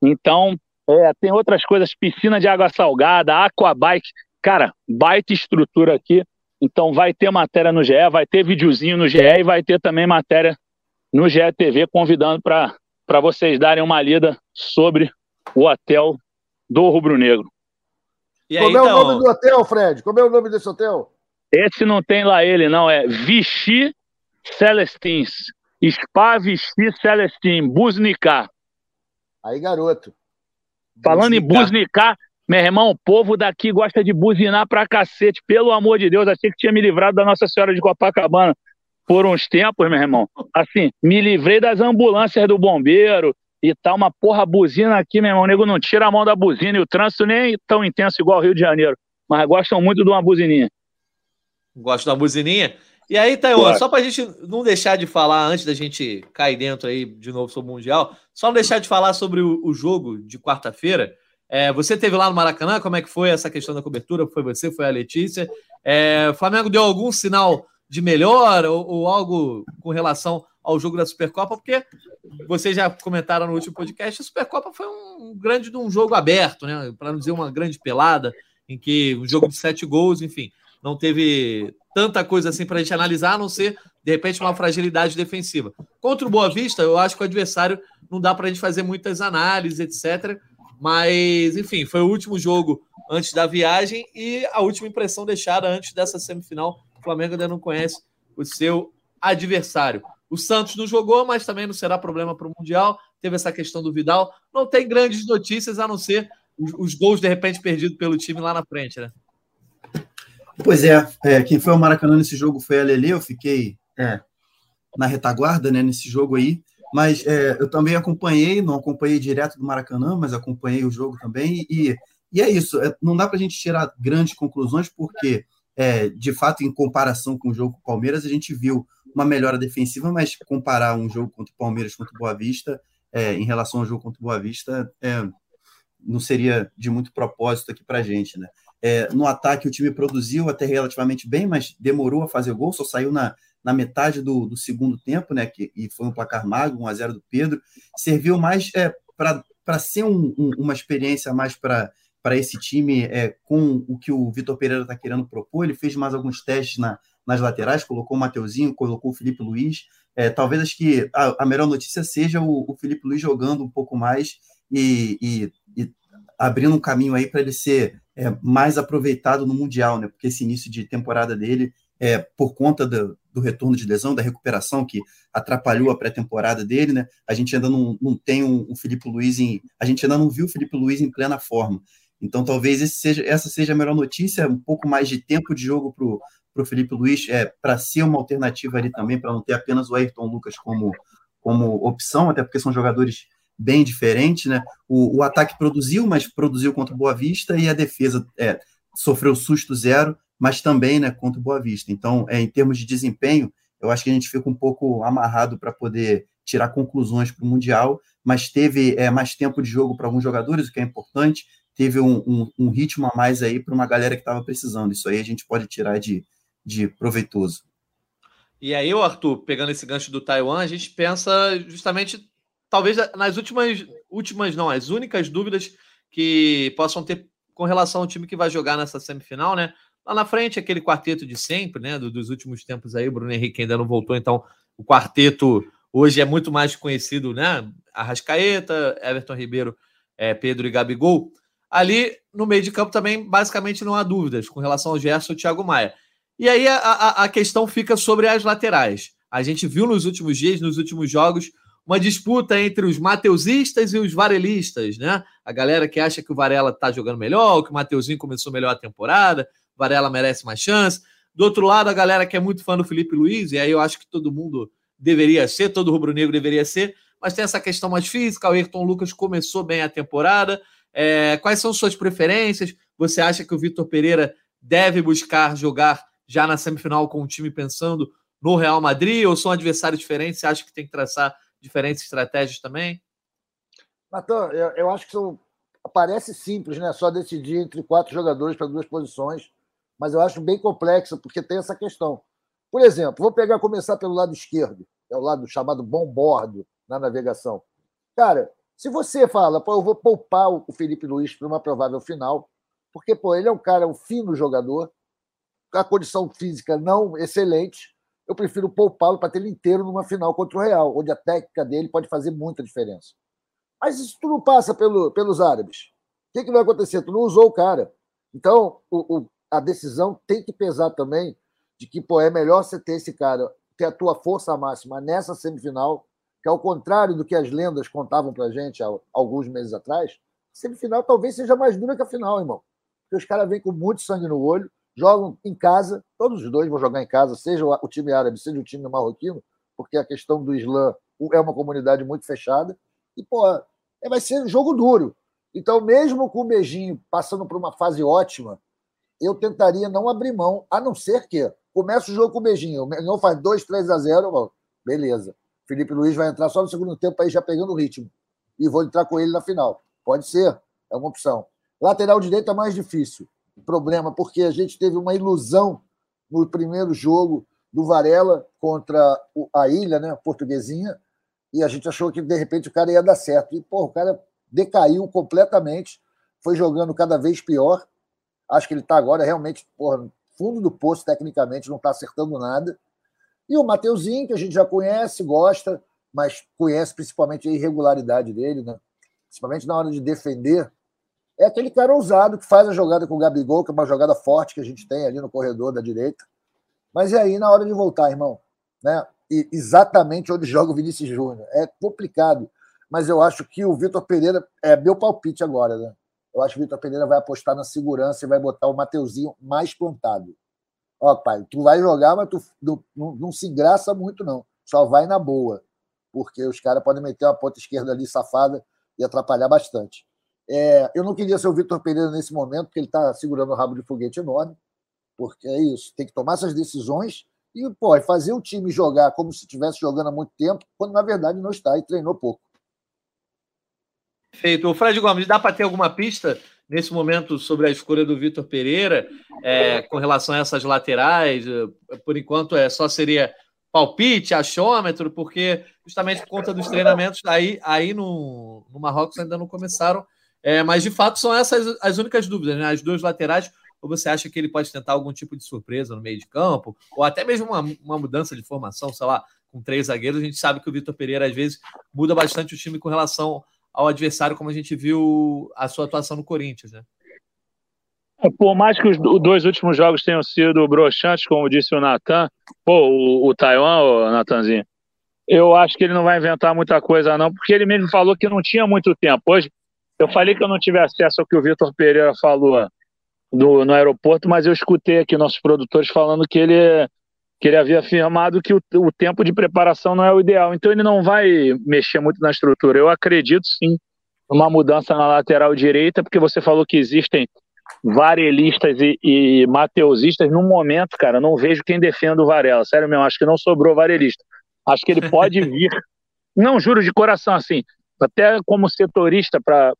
Então, é, tem outras coisas, piscina de água salgada, aquabike. Cara, baita estrutura aqui. Então vai ter matéria no GE, vai ter videozinho no GE e vai ter também matéria no GE TV convidando para vocês darem uma lida sobre o hotel do Rubro Negro. E aí, Como então... é o nome do hotel, Fred? Como é o nome desse hotel? Esse não tem lá ele, não. É Vichy Celestins. Spa Vichy Celestin, Busnicar. Aí, garoto. Falando em Busnicar, meu irmão, o povo daqui gosta de buzinar pra cacete. Pelo amor de Deus, achei que tinha me livrado da Nossa Senhora de Copacabana por uns tempos, meu irmão. Assim, me livrei das ambulâncias do bombeiro e tal, uma porra buzina aqui, meu irmão. O nego não tira a mão da buzina e o trânsito nem é tão intenso igual o Rio de Janeiro. Mas gostam muito de uma buzininha. Gostam da buzininha? E aí, Taiwan, só para a gente não deixar de falar, antes da gente cair dentro aí de novo sobre o Mundial, só não deixar de falar sobre o, o jogo de quarta-feira. É, você teve lá no Maracanã, como é que foi essa questão da cobertura? Foi você, foi a Letícia. É, o Flamengo deu algum sinal de melhor ou, ou, algo com relação ao jogo da Supercopa? Porque vocês já comentaram no último podcast, a Supercopa foi um grande um jogo aberto, né? Para não dizer uma grande pelada, em que um jogo de sete gols, enfim, não teve tanta coisa assim para a gente analisar, a não ser, de repente, uma fragilidade defensiva. Contra o Boa Vista, eu acho que o adversário não dá para a gente fazer muitas análises, etc. Mas, enfim, foi o último jogo antes da viagem e a última impressão deixada antes dessa semifinal. O Flamengo ainda não conhece o seu adversário. O Santos não jogou, mas também não será problema para o Mundial. Teve essa questão do Vidal. Não tem grandes notícias a não ser os, os gols de repente perdidos pelo time lá na frente, né? Pois é, é, quem foi ao Maracanã nesse jogo foi a Lele, eu fiquei é, na retaguarda né, nesse jogo aí, mas é, eu também acompanhei, não acompanhei direto do Maracanã, mas acompanhei o jogo também, e, e é isso, é, não dá para a gente tirar grandes conclusões, porque, é, de fato, em comparação com o jogo com o Palmeiras, a gente viu uma melhora defensiva, mas comparar um jogo contra o Palmeiras contra o Boa Vista, é, em relação ao jogo contra o Boa Vista, não seria de muito propósito aqui para a gente, né? É, no ataque, o time produziu até relativamente bem, mas demorou a fazer gol, só saiu na, na metade do, do segundo tempo, né? Que, e foi um placar magro, 1 a 0 do Pedro. Serviu mais é, para ser um, um, uma experiência mais para para esse time é, com o que o Vitor Pereira está querendo propor. Ele fez mais alguns testes na, nas laterais, colocou o Mateuzinho, colocou o Felipe Luiz. É, talvez acho que a, a, melhor notícia seja o, o, Felipe Luiz jogando um pouco mais e, e, e abrindo um caminho aí para ele ser é, mais aproveitado no Mundial, né? Porque esse início de temporada dele, é, por conta do, do retorno de lesão, da recuperação que atrapalhou a pré-temporada dele, né? A gente ainda não, não tem um, um Felipe Luiz em. A gente ainda não viu o Felipe Luiz em plena forma. Então, talvez seja, essa seja a melhor notícia, um pouco mais de tempo de jogo para o Felipe Luiz, é, para ser uma alternativa ali também, para não ter apenas o Ayrton Lucas como, como opção, até porque são jogadores bem diferentes. Né? O, o ataque produziu, mas produziu contra o Boa Vista, e a defesa é, sofreu susto zero, mas também né, contra o Boa Vista. Então, é, em termos de desempenho, eu acho que a gente fica um pouco amarrado para poder tirar conclusões para o Mundial, mas teve é, mais tempo de jogo para alguns jogadores, o que é importante, teve um, um, um ritmo a mais aí para uma galera que estava precisando. Isso aí a gente pode tirar de, de proveitoso. E aí, Arthur, pegando esse gancho do Taiwan, a gente pensa justamente, talvez nas últimas, últimas não, as únicas dúvidas que possam ter com relação ao time que vai jogar nessa semifinal, né? Lá na frente, aquele quarteto de sempre, né? dos últimos tempos aí, o Bruno Henrique ainda não voltou, então o quarteto hoje é muito mais conhecido, né? Arrascaeta, Everton Ribeiro, é, Pedro e Gabigol. Ali no meio de campo também, basicamente, não há dúvidas com relação ao Gerson e Thiago Maia. E aí a, a, a questão fica sobre as laterais. A gente viu nos últimos dias, nos últimos jogos, uma disputa entre os mateusistas e os varelistas, né? A galera que acha que o Varela tá jogando melhor, que o Mateuzinho começou melhor a temporada, o Varela merece mais chance. Do outro lado, a galera que é muito fã do Felipe Luiz, e aí eu acho que todo mundo deveria ser, todo rubro-negro deveria ser, mas tem essa questão mais física. O Ayrton Lucas começou bem a temporada, é, quais são suas preferências? Você acha que o Vitor Pereira deve buscar jogar já na semifinal com o time pensando no Real Madrid ou são adversários diferentes? Você acha que tem que traçar diferentes estratégias também? Natan, eu, eu acho que são, parece simples, né? Só decidir entre quatro jogadores para duas posições, mas eu acho bem complexo porque tem essa questão. Por exemplo, vou pegar começar pelo lado esquerdo, é o lado chamado bom bordo na navegação. Cara, se você fala, pô, eu vou poupar o Felipe Luiz para uma provável final, porque pô, ele é um cara, um fino jogador, a condição física não excelente, eu prefiro poupá-lo para ter ele inteiro numa final contra o Real, onde a técnica dele pode fazer muita diferença. Mas isso tu não passa pelo, pelos árabes. O que, que vai acontecer? Tu não usou o cara. Então, o, o, a decisão tem que pesar também de que pô, é melhor você ter esse cara, ter a tua força máxima nessa semifinal que ao contrário do que as lendas contavam para gente há alguns meses atrás, semifinal talvez seja mais dura que a final, irmão. Porque os caras vêm com muito sangue no olho, jogam em casa, todos os dois vão jogar em casa, seja o time árabe, seja o time marroquino, porque a questão do Islã é uma comunidade muito fechada, e, pô, é, vai ser um jogo duro. Então, mesmo com o Beijinho passando por uma fase ótima, eu tentaria não abrir mão, a não ser que comece o jogo com o Beijinho, o Mengão faz 2, 3 a 0, beleza. Felipe Luiz vai entrar só no segundo tempo aí já pegando o ritmo. E vou entrar com ele na final. Pode ser, é uma opção. Lateral direito é mais difícil. Problema, porque a gente teve uma ilusão no primeiro jogo do Varela contra a Ilha, né, portuguesinha, e a gente achou que de repente o cara ia dar certo. E, pô, o cara decaiu completamente, foi jogando cada vez pior. Acho que ele está agora realmente, porra, fundo do poço tecnicamente, não está acertando nada. E o Mateuzinho, que a gente já conhece, gosta, mas conhece principalmente a irregularidade dele, né? principalmente na hora de defender. É aquele cara ousado que faz a jogada com o Gabigol, que é uma jogada forte que a gente tem ali no corredor da direita. Mas e aí, na hora de voltar, irmão? Né? E exatamente onde joga o Vinícius Júnior. É complicado. Mas eu acho que o Vitor Pereira é meu palpite agora, né? Eu acho que o Vitor Pereira vai apostar na segurança e vai botar o Mateuzinho mais plantado. Ó, pai, tu vai jogar, mas tu não, não, se engraça muito, não. Só vai na boa. Porque os caras podem meter uma ponta esquerda ali safada e atrapalhar bastante. É, eu não queria ser o Vitor Pereira nesse momento, porque ele está segurando o rabo de foguete enorme. Porque é isso, tem que tomar essas decisões e pô, fazer o time jogar como se estivesse jogando há muito tempo, quando na verdade não está e treinou pouco. Feito. O Fred Gomes, dá para ter alguma pista nesse momento sobre a escolha do Vitor Pereira é, com relação a essas laterais? Por enquanto, é só seria palpite, achômetro, porque justamente por conta dos treinamentos aí, aí no, no Marrocos ainda não começaram. É, mas de fato são essas as únicas dúvidas, né? As duas laterais. Ou você acha que ele pode tentar algum tipo de surpresa no meio de campo, ou até mesmo uma, uma mudança de formação, sei lá, com três zagueiros? A gente sabe que o Vitor Pereira às vezes muda bastante o time com relação ao adversário, como a gente viu a sua atuação no Corinthians, né? É, por mais que os dois últimos jogos tenham sido broxantes, como disse o Natan, pô, o, o Taiwan, o Natanzinho, eu acho que ele não vai inventar muita coisa, não, porque ele mesmo falou que não tinha muito tempo. Hoje, eu falei que eu não tive acesso ao que o Vitor Pereira falou no, no aeroporto, mas eu escutei aqui nossos produtores falando que ele, que ele havia afirmado que o, o tempo de preparação não é o ideal. Então, ele não vai mexer muito na estrutura. Eu acredito, sim, numa mudança na lateral direita, porque você falou que existem varelistas e, e mateusistas, no momento, cara, não vejo quem defenda o Varela. Sério mesmo, acho que não sobrou varelista. Acho que ele pode vir. não, juro de coração, assim, até como setorista, para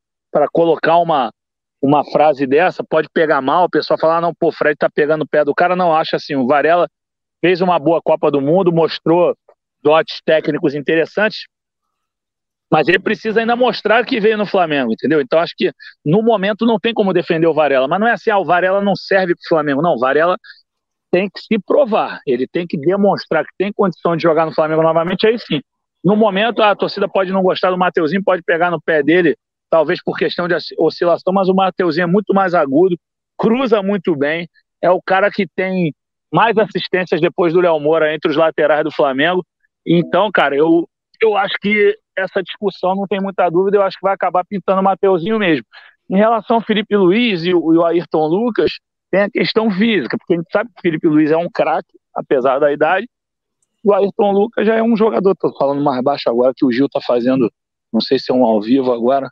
colocar uma, uma frase dessa, pode pegar mal, o pessoal falar, ah, não, pô, o Fred tá pegando o pé do cara. Não, acho assim, o Varela fez uma boa Copa do Mundo, mostrou dotes técnicos interessantes, mas ele precisa ainda mostrar que veio no Flamengo, entendeu? Então acho que no momento não tem como defender o Varela. Mas não é assim, ah, o Varela não serve para o Flamengo. Não, o Varela tem que se provar. Ele tem que demonstrar que tem condição de jogar no Flamengo novamente. Aí sim. No momento, a torcida pode não gostar do Mateuzinho, pode pegar no pé dele, talvez por questão de oscilação, mas o Mateuzinho é muito mais agudo, cruza muito bem, é o cara que tem mais assistências depois do Léo Moura entre os laterais do Flamengo. Então, cara, eu, eu acho que essa discussão, não tem muita dúvida, eu acho que vai acabar pintando o Mateuzinho mesmo. Em relação ao Felipe Luiz e o, e o Ayrton Lucas, tem a questão física, porque a gente sabe que o Felipe Luiz é um craque, apesar da idade, o Ayrton Lucas já é um jogador, estou falando mais baixo agora, que o Gil está fazendo, não sei se é um ao vivo agora,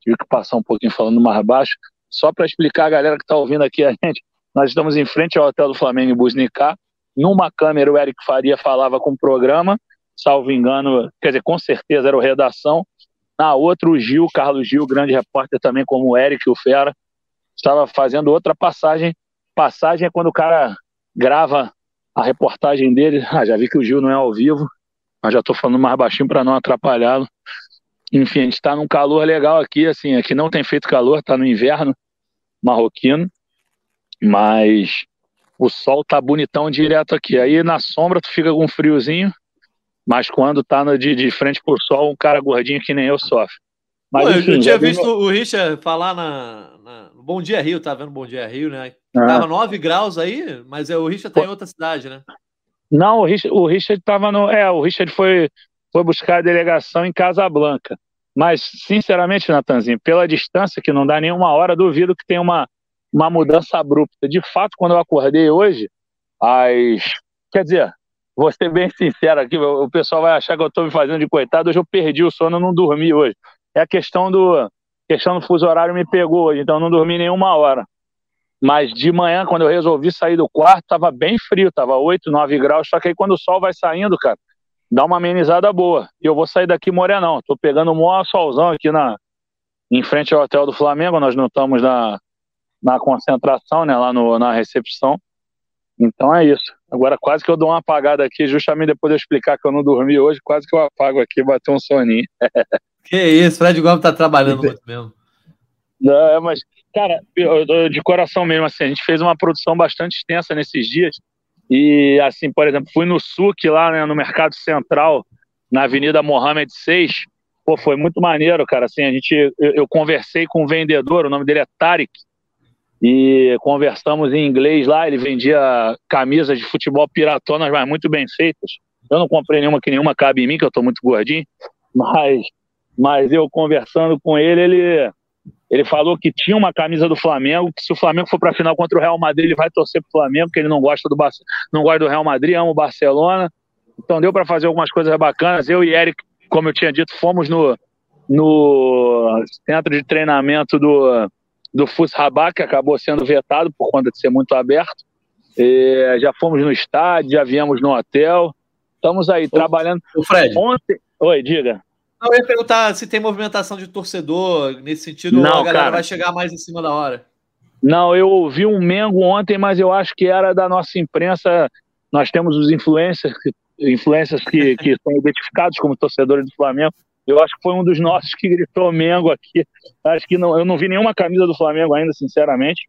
tive que passar um pouquinho falando mais baixo, só para explicar a galera que está ouvindo aqui a gente, nós estamos em frente ao Hotel do Flamengo em Busnicá, numa câmera o Eric Faria falava com o programa, salvo engano, quer dizer, com certeza era o Redação. Na outra, o Gil, Carlos Gil, grande repórter também, como o Eric, o Fera, estava fazendo outra passagem. Passagem é quando o cara grava a reportagem dele. Ah, já vi que o Gil não é ao vivo, mas já estou falando mais baixinho para não atrapalhá-lo. Enfim, a gente está num calor legal aqui, assim, aqui não tem feito calor, está no inverno marroquino, mas o sol tá bonitão direto aqui. Aí na sombra tu fica com um friozinho, mas quando tá no, de, de frente pro sol, um cara gordinho que nem eu sofre. Mas, Pô, enfim, eu tinha visto o Richard falar na, na, no Bom Dia Rio, tá vendo Bom Dia Rio, né? Ah. Tava 9 graus aí, mas é, o Richard tá em outra cidade, né? Não, o Richard, o Richard tava no. É, o Richard foi, foi buscar a delegação em Casablanca. Mas, sinceramente, Natanzinho, pela distância, que não dá nenhuma hora, duvido que tenha uma, uma mudança abrupta. De fato, quando eu acordei hoje, as. Quer dizer, vou ser bem sincero aqui, o pessoal vai achar que eu estou me fazendo de coitado. Hoje eu perdi o sono, não dormi hoje. É a questão do questão do fuso horário me pegou hoje, então não dormi nenhuma hora. Mas de manhã, quando eu resolvi sair do quarto, estava bem frio, estava 8, 9 graus. Só que aí quando o sol vai saindo, cara, dá uma amenizada boa. E eu vou sair daqui morenão. Tô pegando um maior solzão aqui na, em frente ao hotel do Flamengo. Nós não estamos na, na concentração, né, lá no, na recepção. Então é isso. Agora quase que eu dou uma apagada aqui, justamente depois de eu explicar que eu não dormi hoje, quase que eu apago aqui, bater um soninho. que isso, Fred Gomes tá trabalhando muito mesmo. Não, é, mas, cara, eu, eu, de coração mesmo, assim, a gente fez uma produção bastante extensa nesses dias. E, assim, por exemplo, fui no SUC lá, né, no Mercado Central, na Avenida Mohamed 6. Pô, foi muito maneiro, cara. Assim, a gente, eu, eu conversei com um vendedor, o nome dele é Tarek e conversamos em inglês lá. Ele vendia camisas de futebol piratonas, mas muito bem feitas. Eu não comprei nenhuma que nenhuma cabe em mim, que eu estou muito gordinho, mas, mas eu conversando com ele, ele, ele falou que tinha uma camisa do Flamengo, que se o Flamengo for para a final contra o Real Madrid, ele vai torcer para o Flamengo, que ele não gosta do não gosta do Real Madrid, ama o Barcelona. Então deu para fazer algumas coisas bacanas. Eu e Eric, como eu tinha dito, fomos no, no centro de treinamento do do Fus Rabat, que acabou sendo vetado por conta de ser muito aberto. E já fomos no estádio, já viemos no hotel. Estamos aí ô, trabalhando. O Fred. Ontem. Oi, diga. Não, eu ia perguntar se tem movimentação de torcedor nesse sentido, não, ou a galera cara, vai chegar mais em cima da hora. Não, eu ouvi um Mengo ontem, mas eu acho que era da nossa imprensa. Nós temos os influencers, influencers que, que são identificados como torcedores do Flamengo. Eu acho que foi um dos nossos que gritou Mengo aqui. Acho que não, eu não vi nenhuma camisa do Flamengo ainda, sinceramente.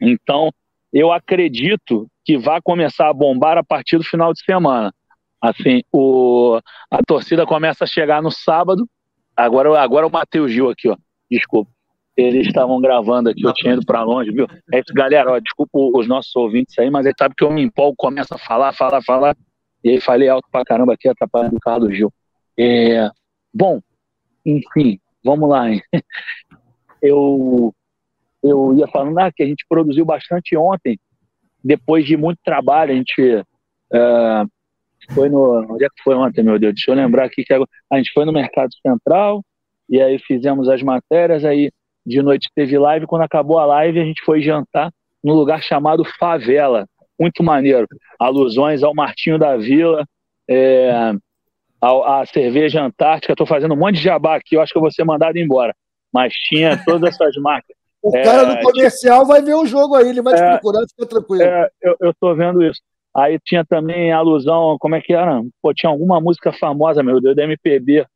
Então, eu acredito que vai começar a bombar a partir do final de semana. Assim, o, a torcida começa a chegar no sábado. Agora, agora o Matheus Gil aqui, ó. Desculpa. Eles estavam gravando aqui, eu tinha ido para longe, viu? É isso, galera, ó, desculpa os nossos ouvintes aí, mas ele sabe que eu me empolgo, começo a falar, falar, falar. E aí falei alto pra caramba aqui, atrapalhando o Carlos Gil. É, bom, enfim, vamos lá. Hein? Eu, eu ia falando ah, que a gente produziu bastante ontem, depois de muito trabalho, a gente uh, foi no. Onde é que foi ontem, meu Deus? Deixa eu lembrar aqui que a gente foi no Mercado Central e aí fizemos as matérias, aí de noite teve live, quando acabou a live a gente foi jantar num lugar chamado Favela, muito maneiro. Alusões ao Martinho da Vila, é, a, a cerveja Antártica, estou fazendo um monte de jabá aqui, eu acho que eu vou ser mandado embora. Mas tinha todas essas marcas. O é, cara do comercial vai ver o jogo aí, ele vai te é, procurar, fica tranquilo. É, eu, eu tô vendo isso. Aí tinha também alusão, como é que era? Pô, tinha alguma música famosa, meu Deus, da MPB.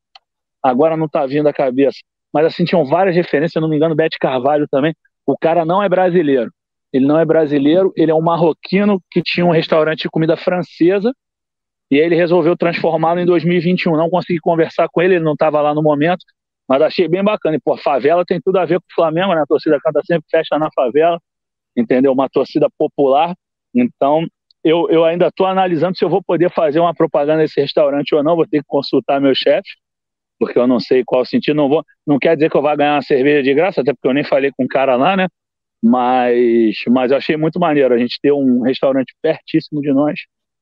Agora não tá vindo a cabeça. Mas assim, tinham várias referências, se não me engano, Bete Carvalho também. O cara não é brasileiro. Ele não é brasileiro, ele é um marroquino que tinha um restaurante de comida francesa e ele resolveu transformá-lo em 2021. Não consegui conversar com ele, ele não estava lá no momento, mas achei bem bacana. E, pô, favela tem tudo a ver com o Flamengo, né? A torcida canta sempre festa na favela, entendeu? Uma torcida popular. Então, eu, eu ainda estou analisando se eu vou poder fazer uma propaganda nesse restaurante ou não. Vou ter que consultar meu chefe, porque eu não sei qual sentido. Não vou, não quer dizer que eu vá ganhar uma cerveja de graça, até porque eu nem falei com o cara lá, né? Mas, mas eu achei muito maneiro a gente ter um restaurante pertíssimo de nós,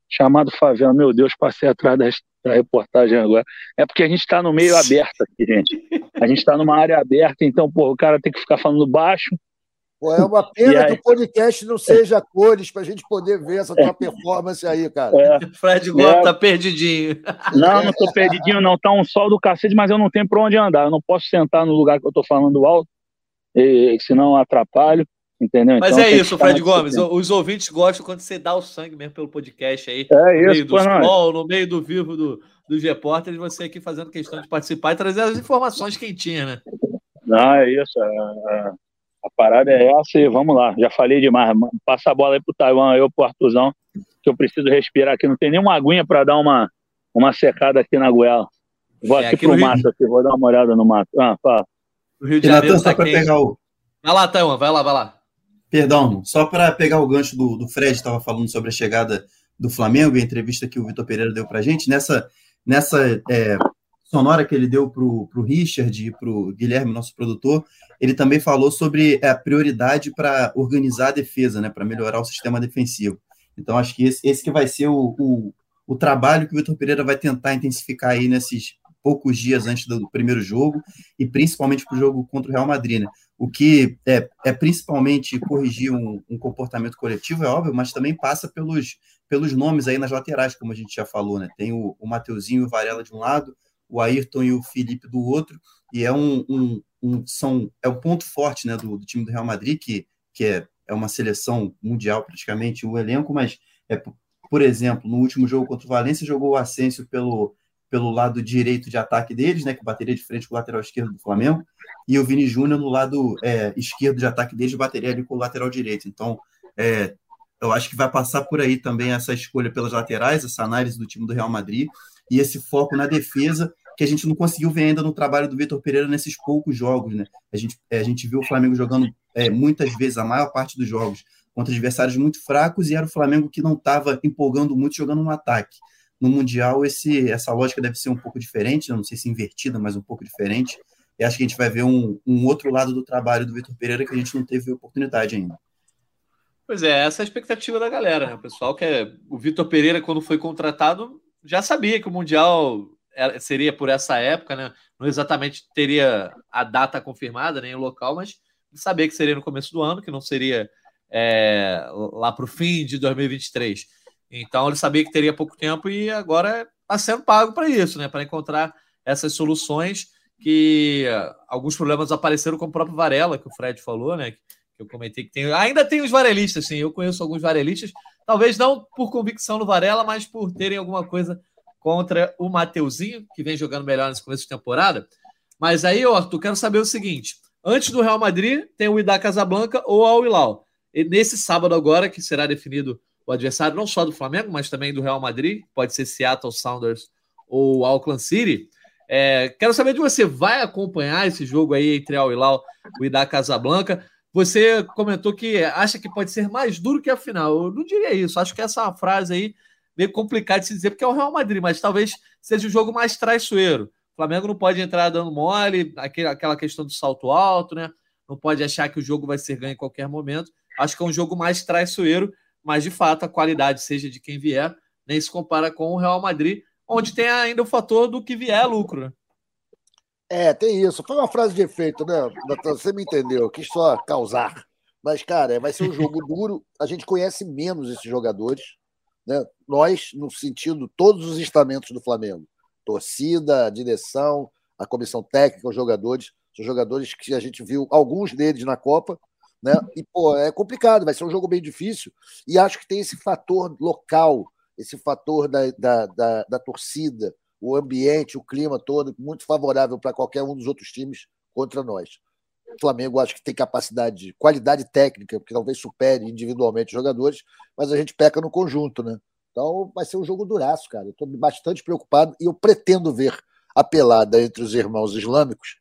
chamado Favela. Meu Deus, passei atrás da, da reportagem agora. É porque a gente está no meio aberto aqui, gente. A gente está numa área aberta, então, pô, o cara tem que ficar falando baixo Pô, é uma pena que o podcast não seja cores para a gente poder ver essa tua performance aí, cara. É. Fred Gomes é. tá perdidinho. Não, não tô perdidinho, não. Tá um sol do cacete, mas eu não tenho para onde andar. Eu não posso sentar no lugar que eu tô falando alto, e, senão atrapalho. Entendeu? Mas então, é isso, Fred Gomes. Tempo. Os ouvintes gostam quando você dá o sangue mesmo pelo podcast aí. É no isso, meio do sol, no meio do vivo do, dos repórteres, você aqui fazendo questão de participar e trazer as informações quentinhas, né? Não, é isso. É, é a parada é essa e vamos lá. Já falei demais. Passa a bola aí pro Taiwan, eu pro Artuzão, que eu preciso respirar aqui. Não tem nenhuma aguinha para dar uma, uma secada aqui na goela. Vou é, aqui, aqui pro mato, aqui, vou dar uma olhada no mato. Ah, fala. O Rio de Janeiro tá quente. Pegar o... Vai lá, Taiwan, vai lá, vai lá. Perdão, só para pegar o gancho do, do Fred, estava falando sobre a chegada do Flamengo e a entrevista que o Vitor Pereira deu para gente. Nessa, nessa é, sonora que ele deu para o Richard e para o Guilherme, nosso produtor, ele também falou sobre é, a prioridade para organizar a defesa, né, para melhorar o sistema defensivo. Então, acho que esse, esse que vai ser o, o, o trabalho que o Vitor Pereira vai tentar intensificar aí nesses poucos dias antes do primeiro jogo e principalmente para o jogo contra o Real Madrid, né? O que é, é principalmente corrigir um, um, comportamento coletivo, é óbvio, mas também passa pelos, pelos nomes aí nas laterais, como a gente já falou, né? Tem o, o Mateuzinho e o Varela de um lado, o Ayrton e o Felipe do outro, e é um, um, um são, é um ponto forte né, do, do, time do Real Madrid, que, que é, é uma seleção mundial praticamente, o elenco, mas, é, por exemplo, no último jogo contra o Valência, jogou o Asensio pelo, pelo lado direito de ataque deles, né, que bateria de frente com o lateral esquerdo do Flamengo, e o Vini Júnior no lado é, esquerdo de ataque deles, bateria ali com o lateral direito. Então, é, eu acho que vai passar por aí também essa escolha pelas laterais, essa análise do time do Real Madrid, e esse foco na defesa, que a gente não conseguiu ver ainda no trabalho do Vitor Pereira nesses poucos jogos, né? A gente, é, a gente viu o Flamengo jogando é, muitas vezes, a maior parte dos jogos, contra adversários muito fracos, e era o Flamengo que não estava empolgando muito jogando no ataque. No Mundial, esse, essa lógica deve ser um pouco diferente, né? não sei se invertida, mas um pouco diferente. E acho que a gente vai ver um, um outro lado do trabalho do Vitor Pereira que a gente não teve oportunidade ainda. Pois é, essa é a expectativa da galera. Né? O pessoal que é. O Vitor Pereira, quando foi contratado, já sabia que o Mundial seria por essa época, né? Não exatamente teria a data confirmada, nem o local, mas sabia que seria no começo do ano, que não seria é, lá para o fim de 2023. Então ele sabia que teria pouco tempo e agora está sendo pago para isso, né? Para encontrar essas soluções que alguns problemas apareceram com o próprio Varela, que o Fred falou, né? Que eu comentei que tem. Ainda tem os varelistas, sim. Eu conheço alguns varelistas, talvez não por convicção no Varela, mas por terem alguma coisa contra o Mateuzinho, que vem jogando melhor nesse começo de temporada. Mas aí, Arthur, quero saber o seguinte: antes do Real Madrid, tem o Ida Casablanca ou Al Hilal. E nesse sábado agora, que será definido o adversário não só do Flamengo, mas também do Real Madrid, pode ser Seattle Sounders ou Auckland City. É, quero saber de você, vai acompanhar esse jogo aí entre Al Hilal e o Ida Casablanca? Você comentou que acha que pode ser mais duro que a final. Eu não diria isso. Acho que essa frase aí meio complicado de se dizer, porque é o Real Madrid, mas talvez seja o jogo mais traiçoeiro. O Flamengo não pode entrar dando mole, aquela questão do salto alto, né? Não pode achar que o jogo vai ser ganho em qualquer momento. Acho que é um jogo mais traiçoeiro, mas de fato a qualidade, seja de quem vier, nem se compara com o Real Madrid, onde tem ainda o fator do que vier lucro, né? É, tem isso. Foi uma frase de efeito, né? Você me entendeu, quis só causar. Mas, cara, vai ser um jogo duro. A gente conhece menos esses jogadores. Né? Nós, no sentido, todos os estamentos do Flamengo. Torcida, direção, a comissão técnica, os jogadores. São jogadores que a gente viu, alguns deles na Copa, né? E, pô, é complicado, vai ser um jogo bem difícil. E acho que tem esse fator local, esse fator da, da, da, da torcida, o ambiente, o clima todo muito favorável para qualquer um dos outros times contra nós. O Flamengo acho que tem capacidade, qualidade técnica, que talvez supere individualmente os jogadores, mas a gente peca no conjunto, né? Então vai ser um jogo duraço, cara. Eu estou bastante preocupado e eu pretendo ver a pelada entre os irmãos islâmicos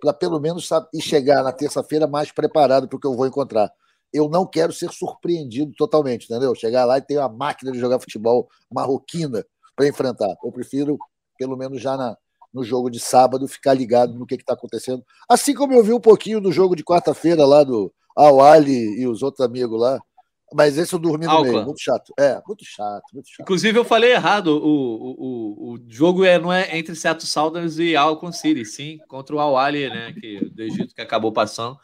para pelo menos e chegar na terça-feira mais preparado para o que eu vou encontrar. Eu não quero ser surpreendido totalmente, entendeu? Chegar lá e ter uma máquina de jogar futebol marroquina para enfrentar. Eu prefiro pelo menos já na, no jogo de sábado, ficar ligado no que está acontecendo. Assim como eu vi um pouquinho do jogo de quarta-feira lá do Awali e os outros amigos lá. Mas esse eu dormi no meio, muito chato. É, muito chato, muito chato. Inclusive, eu falei errado. O, o, o jogo é, não é entre Seattle Sounders e Alcon City, sim, contra o Awali, né? Que, do Egito que acabou passando.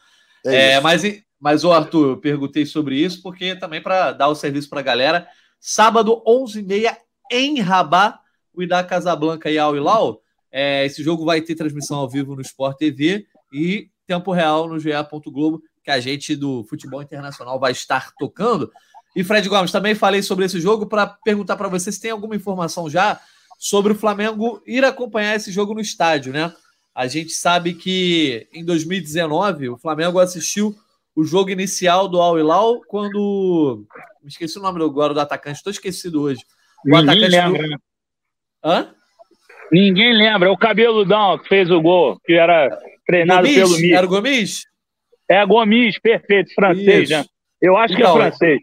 É, é mas, mas, o Arthur, eu perguntei sobre isso, porque também para dar o serviço para a galera. Sábado, 11h30 em Rabat, o Idá Casablanca e Al Hilal. É, esse jogo vai ter transmissão ao vivo no Sport TV e tempo real no GE. Globo, que a gente do futebol internacional vai estar tocando. E Fred Gomes, também falei sobre esse jogo para perguntar para você se tem alguma informação já sobre o Flamengo ir acompanhar esse jogo no estádio, né? A gente sabe que em 2019 o Flamengo assistiu o jogo inicial do Al Hilal quando. Me esqueci o nome agora do atacante, estou esquecido hoje. O Ninguém atacante lembra. Do... Né? Hã? Ninguém lembra. É o cabeludão que fez o gol, que era treinado Gomes? pelo Mister. Era o Gomes? É, Gomes, perfeito, francês, Isso. né? Eu acho então, que é então, francês.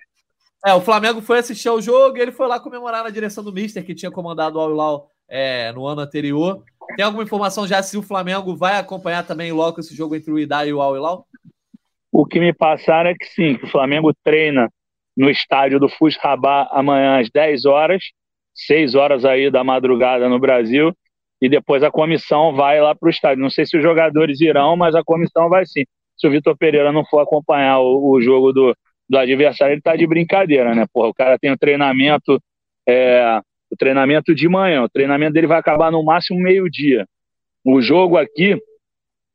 É, o Flamengo foi assistir ao jogo e ele foi lá comemorar na direção do Mister, que tinha comandado o Al é, no ano anterior. Tem alguma informação já se o Flamengo vai acompanhar também logo esse jogo entre o Idá e o Al Hilal? O que me passaram é que sim, que o Flamengo treina no estádio do Fus Rabat amanhã às 10 horas seis horas aí da madrugada no Brasil, e depois a comissão vai lá para o estádio. Não sei se os jogadores irão, mas a comissão vai sim. Se o Vitor Pereira não for acompanhar o, o jogo do, do adversário, ele está de brincadeira, né? Porra, o cara tem o treinamento, é, o treinamento de manhã, o treinamento dele vai acabar no máximo meio-dia. O jogo aqui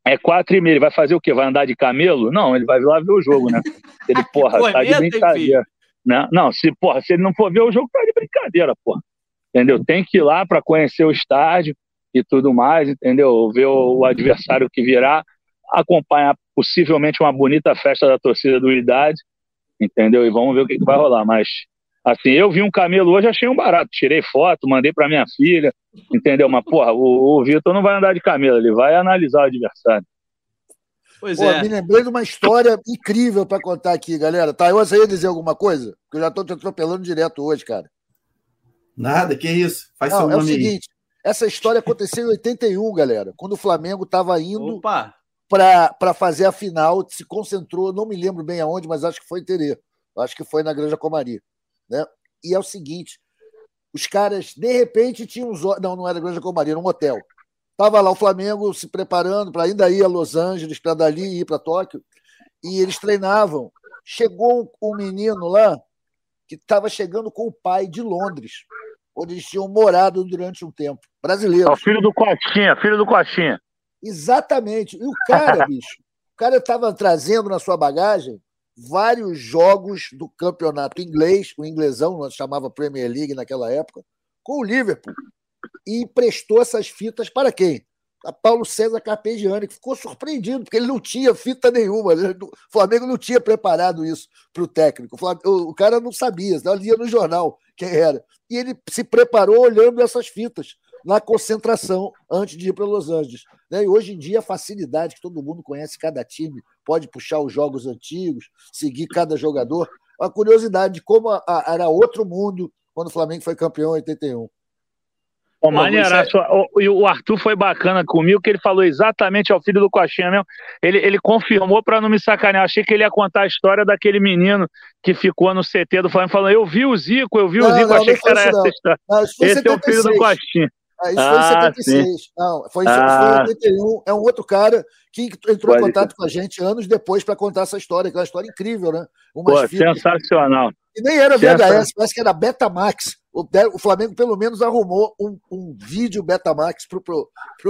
é quatro e meia. Ele vai fazer o quê? Vai andar de camelo? Não, ele vai lá ver o jogo, né? Ele, porra, tá de brincadeira. Né? Não, se, porra, se ele não for ver o jogo, tá de brincadeira, porra. Entendeu? Tem que ir lá para conhecer o estádio e tudo mais, entendeu? Ver o, adversário que virá, acompanhar possivelmente uma bonita festa da torcida do Unidade, entendeu? E vamos ver o que, que vai rolar. Mas, assim, eu vi um camelo hoje, achei um barato. Tirei foto, mandei para minha filha, entendeu? Mas, porra, o, o Vitor não vai andar de camelo, ele vai analisar o adversário. Pois Pô, é. Me lembrei de uma história incrível para contar aqui, galera. Tá, eu ia dizer alguma coisa? Porque eu já estou te atropelando direto hoje, cara. Nada, que isso? Faz Não, seu é o seguinte, essa história aconteceu em 81, galera, quando o Flamengo estava indo para fazer a final, se concentrou, não me lembro bem aonde, mas acho que foi em Terê. Acho que foi na Granja Comari. Né? E é o seguinte, os caras, de repente, tinham os... Não, não era Granja Comari, era um hotel. Estava lá o Flamengo se preparando para ainda ir a Los Angeles, para dali ir para Tóquio, e eles treinavam. Chegou um menino lá que estava chegando com o pai de Londres. onde eles tinham morado durante um tempo. Brasileiro. É o filho do Coxinha, filho do Coxinha. Exatamente. E o cara, bicho, o cara estava trazendo na sua bagagem vários jogos do campeonato inglês, o inglesão, nós chamava Premier League naquela época, com o Liverpool. E prestou essas fitas para quem? A Paulo César Carpegiani, que ficou surpreendido, porque ele não tinha fita nenhuma. O Flamengo não tinha preparado isso para o técnico. O cara não sabia, não lia no jornal quem era. E ele se preparou olhando essas fitas na concentração antes de ir para Los Angeles. Né? E hoje em dia, a facilidade que todo mundo conhece cada time, pode puxar os jogos antigos, seguir cada jogador. A curiosidade de como era outro mundo quando o Flamengo foi campeão em 81. O, maneiraço, o, o Arthur foi bacana comigo, que ele falou exatamente ao filho do Coxinha mesmo. Ele, ele confirmou para não me sacanear. Achei que ele ia contar a história daquele menino que ficou no CT do Flamengo, falando: Eu vi o Zico, eu vi não, o Zico, não, achei não que era essa história. Esse é o filho do Coxinha. Ah, isso foi ah, em 76. Sim. Não, foi, ah. em 81. É um outro cara que entrou Pode em contato ser. com a gente anos depois para contar essa história, que é uma história incrível, né? Pô, sensacional. E nem era VHS, parece que era Betamax. O, o Flamengo, pelo menos, arrumou um, um vídeo Betamax para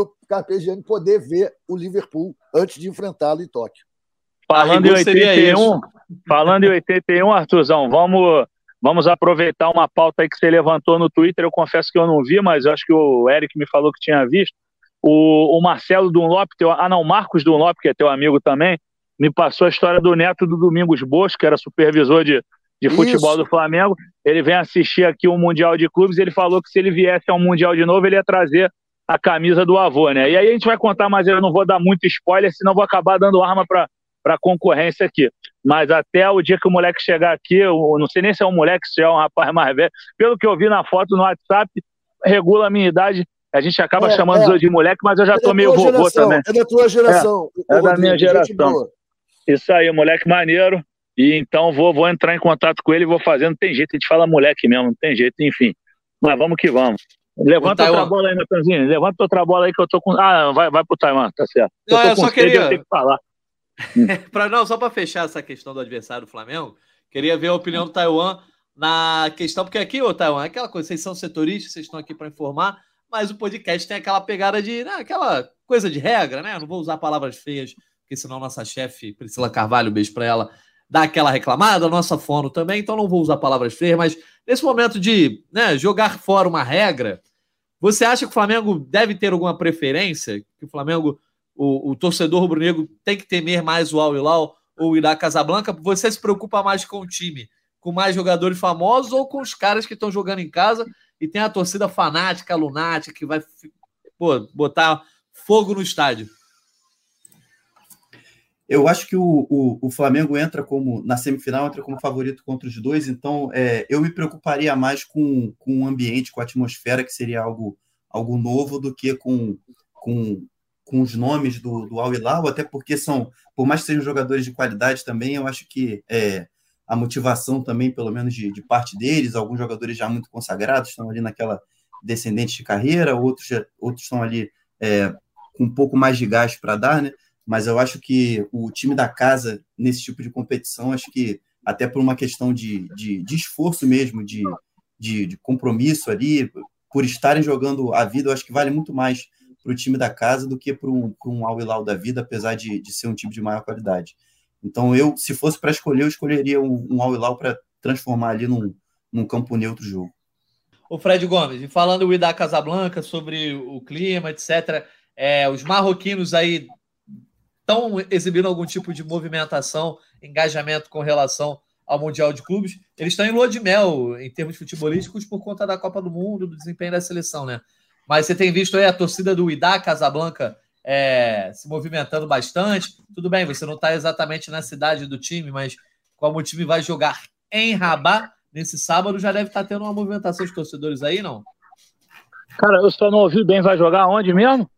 o Carpegiani poder ver o Liverpool antes de enfrentá-lo em Tóquio. Falando em 81, falando em 81, Arthurzão, vamos Vamos aproveitar uma pauta aí que você levantou no Twitter. Eu confesso que eu não vi, mas eu acho que o Eric me falou que tinha visto. O, o Marcelo Dunlop, teu, ah não, Marcos Dunlop, que é teu amigo também, me passou a história do neto do Domingos Bosco, que era supervisor de, de futebol do Flamengo. Ele vem assistir aqui o Mundial de Clubes. Ele falou que se ele viesse ao Mundial de novo, ele ia trazer a camisa do avô, né? E aí a gente vai contar, mas eu não vou dar muito spoiler, senão vou acabar dando arma para a concorrência aqui. Mas até o dia que o moleque chegar aqui, eu não sei nem se é um moleque, se é um rapaz mais velho, pelo que eu vi na foto no WhatsApp, regula a minha idade. A gente acaba é, chamando é. de moleque, mas eu já é tô meio vovô geração, também. É da tua geração. É, é da minha geração. Isso aí, moleque maneiro. E então vou, vou entrar em contato com ele e vou fazendo. Tem jeito, a gente fala moleque mesmo, não tem jeito, enfim. Mas vamos que vamos. Levanta outra bola aí, Natanzinho. Levanta outra bola aí que eu tô com. Ah, vai, vai pro Taiwan, tá certo. Não, eu, eu só queria. Eu tenho que falar. pra, não, só para fechar essa questão do adversário do Flamengo, queria ver a opinião do Taiwan na questão, porque aqui, ô Taiwan, é aquela coisa, vocês são setoristas, vocês estão aqui para informar, mas o podcast tem aquela pegada de, né, aquela coisa de regra, né? não vou usar palavras feias, porque senão nossa chefe, Priscila Carvalho, beijo para ela, dá aquela reclamada, nossa fono também, então não vou usar palavras feias, mas nesse momento de né, jogar fora uma regra, você acha que o Flamengo deve ter alguma preferência? Que o Flamengo o, o torcedor rubro-negro tem que temer mais o Al Hilal ou o Ira Casablanca? Você se preocupa mais com o time, com mais jogadores famosos ou com os caras que estão jogando em casa e tem a torcida fanática, lunática, que vai pô, botar fogo no estádio? Eu acho que o, o, o, Flamengo entra como, na semifinal, entra como favorito contra os dois, então é, eu me preocuparia mais com, com o ambiente, com a atmosfera, que seria algo, algo novo, do que com, com com os nomes do, do Al Hilal, até porque são, por mais que sejam jogadores de qualidade também, eu acho que é, a motivação também, pelo menos de, de, parte deles, alguns jogadores já muito consagrados estão ali naquela descendente de carreira, outros, outros estão ali é, com um pouco mais de gás para dar, né? Mas eu acho que o time da casa, nesse tipo de competição, acho que até por uma questão de, de, de esforço mesmo, de, de, de compromisso ali, por estarem jogando a vida, eu acho que vale muito mais para o time da casa do que para um, um Al Hilal da vida, apesar de, de ser um time de maior qualidade. Então, eu, se fosse para escolher, eu escolheria um, um Al Hilal para transformar ali num, num campo neutro jogo. O Fred Gomes, e falando o Ida Casablanca sobre o clima, etc., é, os marroquinos aí estão exibindo algum tipo de movimentação, engajamento com relação ao Mundial de Clubes. Eles estão em lua de mel em termos futebolísticos por conta da Copa do Mundo, do desempenho da seleção, né? Mas você tem visto aí a torcida do Idá Casablanca é, se movimentando bastante. Tudo bem, você não está exatamente na cidade do time, mas como o time vai jogar em Rabat nesse sábado, já deve estar tá tendo uma movimentação de torcedores aí, não? Cara, eu só não ouvi bem, vai jogar onde mesmo?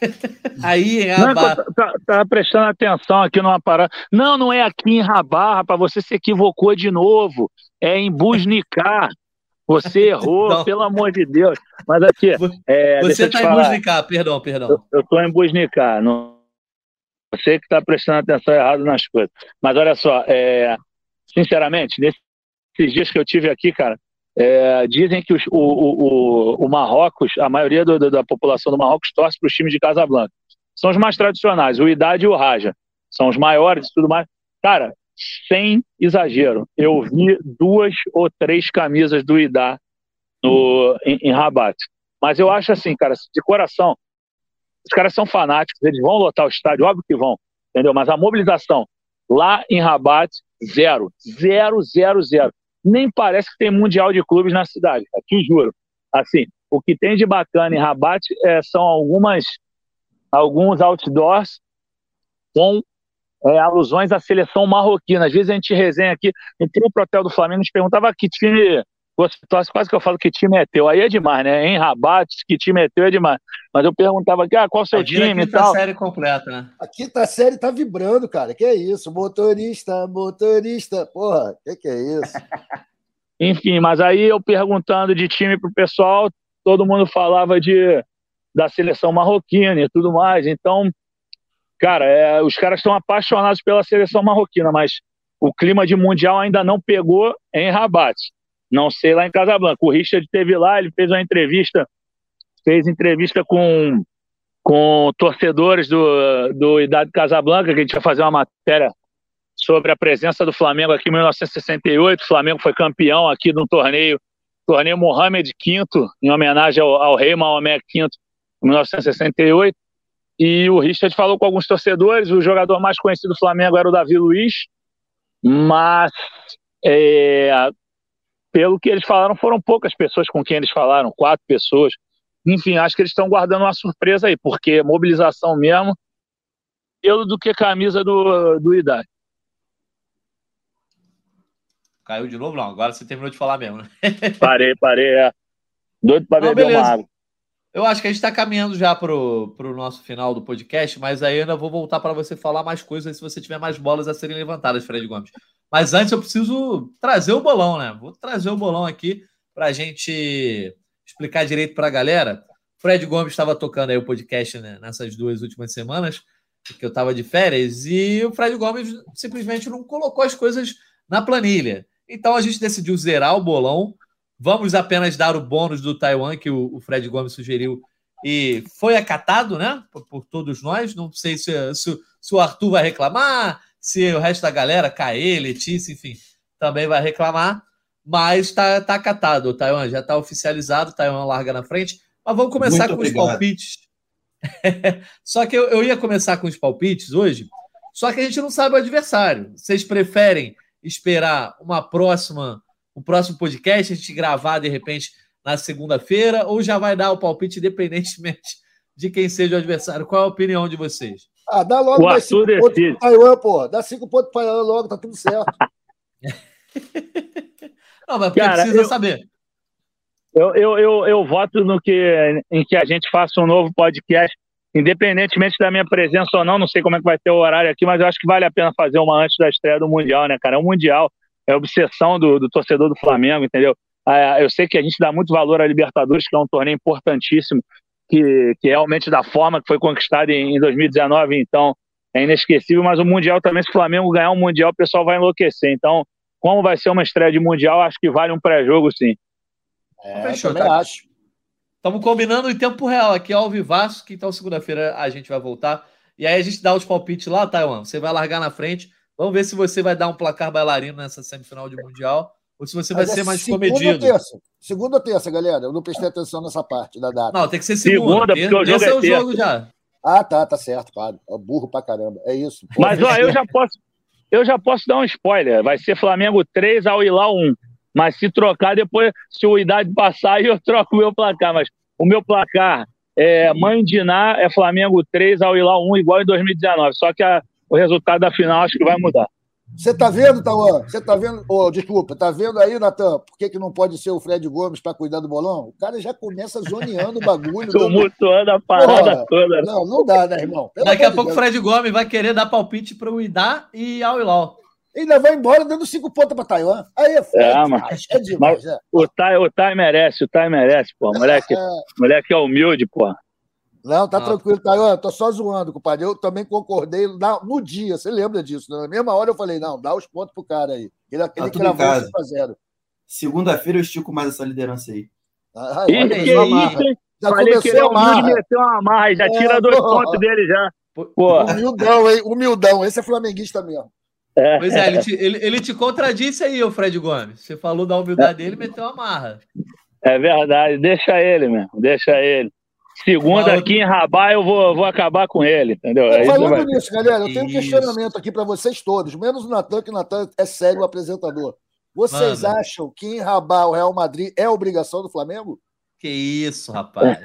aí em Rabat. Não, tá, tá, prestando atenção aqui numa parada. Não, não é aqui em Rabat, rapaz, você se equivocou de novo. É em Busnicar. Você errou, pelo amor de Deus. Mas aqui. É, você está em Busnicar, perdão, perdão. Eu estou em Busnicar. Não... Você que está prestando atenção errado nas coisas. Mas olha só, é... sinceramente, nesses dias que eu tive aqui, cara, É, dizem que os, o, o, o, Marrocos, a maioria do, da população do Marrocos torce para os times de Casablanca. São os mais tradicionais, o Idade e o Raja. São os maiores e tudo mais. Cara, sem exagero, eu vi duas ou três camisas do Idá no, em, em Rabat. Mas eu acho assim, cara, de coração, os caras são fanáticos, eles vão lotar o estádio, óbvio que vão, entendeu? Mas a mobilização lá em Rabat, zero. Zero, zero, zero. Nem parece que tem mundial de clubes na cidade, cara, te juro. Assim, o que tem de bacana em Rabat é, são algumas, alguns outdoors com é, alusões à seleção marroquina. Às vezes a gente resenha aqui, entrou pro hotel do Flamengo, a gente perguntava que time você quase que eu falo que time é teu. Aí é demais, né? Em Rabat, que time é teu é demais. Mas eu perguntava aqui, ah, qual o seu time e tal. A série completa, né? A quinta série tá vibrando, cara. Que é isso? Motorista, motorista. Porra, que que é isso? Enfim, mas aí eu perguntando de time pro pessoal, todo mundo falava de da seleção marroquina e tudo mais. Então, cara, é, os caras estão apaixonados pela seleção marroquina, mas o clima de mundial ainda não pegou em Rabat. Não sei lá em Casablanca. O Richard teve lá, ele fez uma entrevista, fez entrevista com, com torcedores do, do Idade Casablanca, que a gente ia fazer uma matéria sobre a presença do Flamengo aqui em 1968. O Flamengo foi campeão aqui no torneio, torneio Mohamed V, em homenagem ao, ao rei Maomé V, em 1968. E o Richard falou com alguns torcedores. O jogador mais conhecido do Flamengo era o Davi Luiz, mas é, pelo que eles falaram, foram poucas pessoas com quem eles falaram, quatro pessoas. Enfim, acho que eles estão guardando uma surpresa aí, porque mobilização mesmo, pelo do que camisa do, do Idade. Caiu de novo? Não, agora você terminou de falar mesmo, né? parei, parei. É. Doido para beber beleza. uma água. Eu acho que a gente está caminhando já para o nosso final do podcast, mas aí eu ainda vou voltar para você falar mais coisas se você tiver mais bolas a serem levantadas, Fred Gomes. Mas antes eu preciso trazer o bolão, né? Vou trazer o bolão aqui para a gente explicar direito para a galera. Fred Gomes estava tocando aí o podcast né, nessas duas últimas semanas, que eu estava de férias, e o Fred Gomes simplesmente não colocou as coisas na planilha. Então a gente decidiu zerar o bolão. Vamos apenas dar o bônus do Taiwan que o, Fred Gomes sugeriu e foi acatado, né? Por, por todos nós. Não sei se, se, se, o Arthur vai reclamar, se o resto da galera, Caê, Letícia, enfim, também vai reclamar. Mas tá, tá acatado, Taiwan. Já tá oficializado, Taiwan larga na frente. Mas vamos começar Muito com obrigado. os palpites. só que eu, eu ia começar com os palpites hoje, só que a gente não sabe o adversário. Vocês preferem esperar uma próxima, um próximo podcast, a gente gravar de repente na segunda-feira, ou já vai dar o palpite independentemente de quem seja o adversário? Qual é a opinião de vocês? Ah, dá logo mais cinco pontos pro Taiwan, pô. Dá cinco pontos para Taiwan logo, tá tudo certo. Não, mas porque Cara, precisa eu, saber. Eu, eu, eu, eu voto no que, em que a gente faça um novo podcast, independentemente da minha presença ou não, não sei como é que vai ter o horário aqui, mas eu acho que vale a pena fazer uma antes da estreia do Mundial, né, cara? É um Mundial, é obsessão do, do torcedor do Flamengo, entendeu? Ah, eu sei que a gente dá muito valor à Libertadores, que é um torneio importantíssimo, que, que realmente da forma que foi conquistado em, em 2019, então é inesquecível, mas o Mundial também, se o Flamengo ganhar um Mundial, o pessoal vai enlouquecer. Então, como vai ser uma estreia de Mundial, acho que vale um pré-jogo, sim. É, Fechou, tá? acho. Estamos combinando em tempo real aqui ao Vivaço, que então segunda-feira a gente vai voltar. E aí a gente dá os palpites lá, Taiwan. Você vai largar na frente. Vamos ver se você vai dar um placar bailarino nessa semifinal de Mundial ou se você vai Mas ser é mais comedido. Terça. Segunda ou terça, galera. Eu não prestei atenção nessa parte da data. Não, tem que ser segunda. segunda porque o jogo é, é o jogo já. Ah, tá, tá certo, claro. É burro pra caramba. É isso. Pô, Mas ó, eu já posso eu já posso dar um spoiler. Vai ser Flamengo 3 ao Hilal 1. Mas se trocar depois, se o idade passar, eu troco o meu placar. Mas o meu placar é Mãe de Ná é Flamengo 3 ao Hilal 1, igual em 2019. Só que a, o resultado da final acho que vai mudar. Você tá vendo, Tauan? Você tá vendo? Oh, desculpa, tá vendo aí, Natan? Por que, que não pode ser o Fred Gomes para cuidar do bolão? O cara já começa zoneando o bagulho. Tumultuando a parada Porra, toda. Não, não dá, né, irmão? Pelo Daqui a pouco o Fred Gomes vai querer dar palpite para o Idá e ao Ilau. E ainda vai embora dando cinco pontos para Taiwan. Aí é Fred, é, mas, é demais. Mas, é. O, Tai, o Tai merece, o Tai merece, pô. Moleque, é. moleque é humilde, pô. Não, tá tranquilo, tá? Eu tô só zoando, compadre. Eu também concordei no dia, você lembra disso, né? Na mesma hora eu falei, não, dá os pontos pro cara aí. Ele, tá ele cravou 5 a 0. Segunda-feira eu estico mais essa liderança aí. Ah, Ih, que isso, hein? Já Falei que ele é humilde meter uma amarra, já é, tira dois porra. pontos dele já. Pô. Humildão, hein? Humildão. Esse é flamenguista mesmo. É. Pois é, ele te, ele, ele te contradisse aí, o Fred Gomes. Você falou da humildade dele e meteu uma marra. É verdade, deixa ele, mesmo, deixa ele. Segunda aqui em Rabai eu vou, vou acabar com ele, entendeu? Falando nisso, galera, eu tenho um questionamento aqui para vocês todos, menos o Natan, que o Natan é sério o apresentador. Vocês Mano. acham que em Rabat o Real Madrid é obrigação do Flamengo? Que isso, rapaz.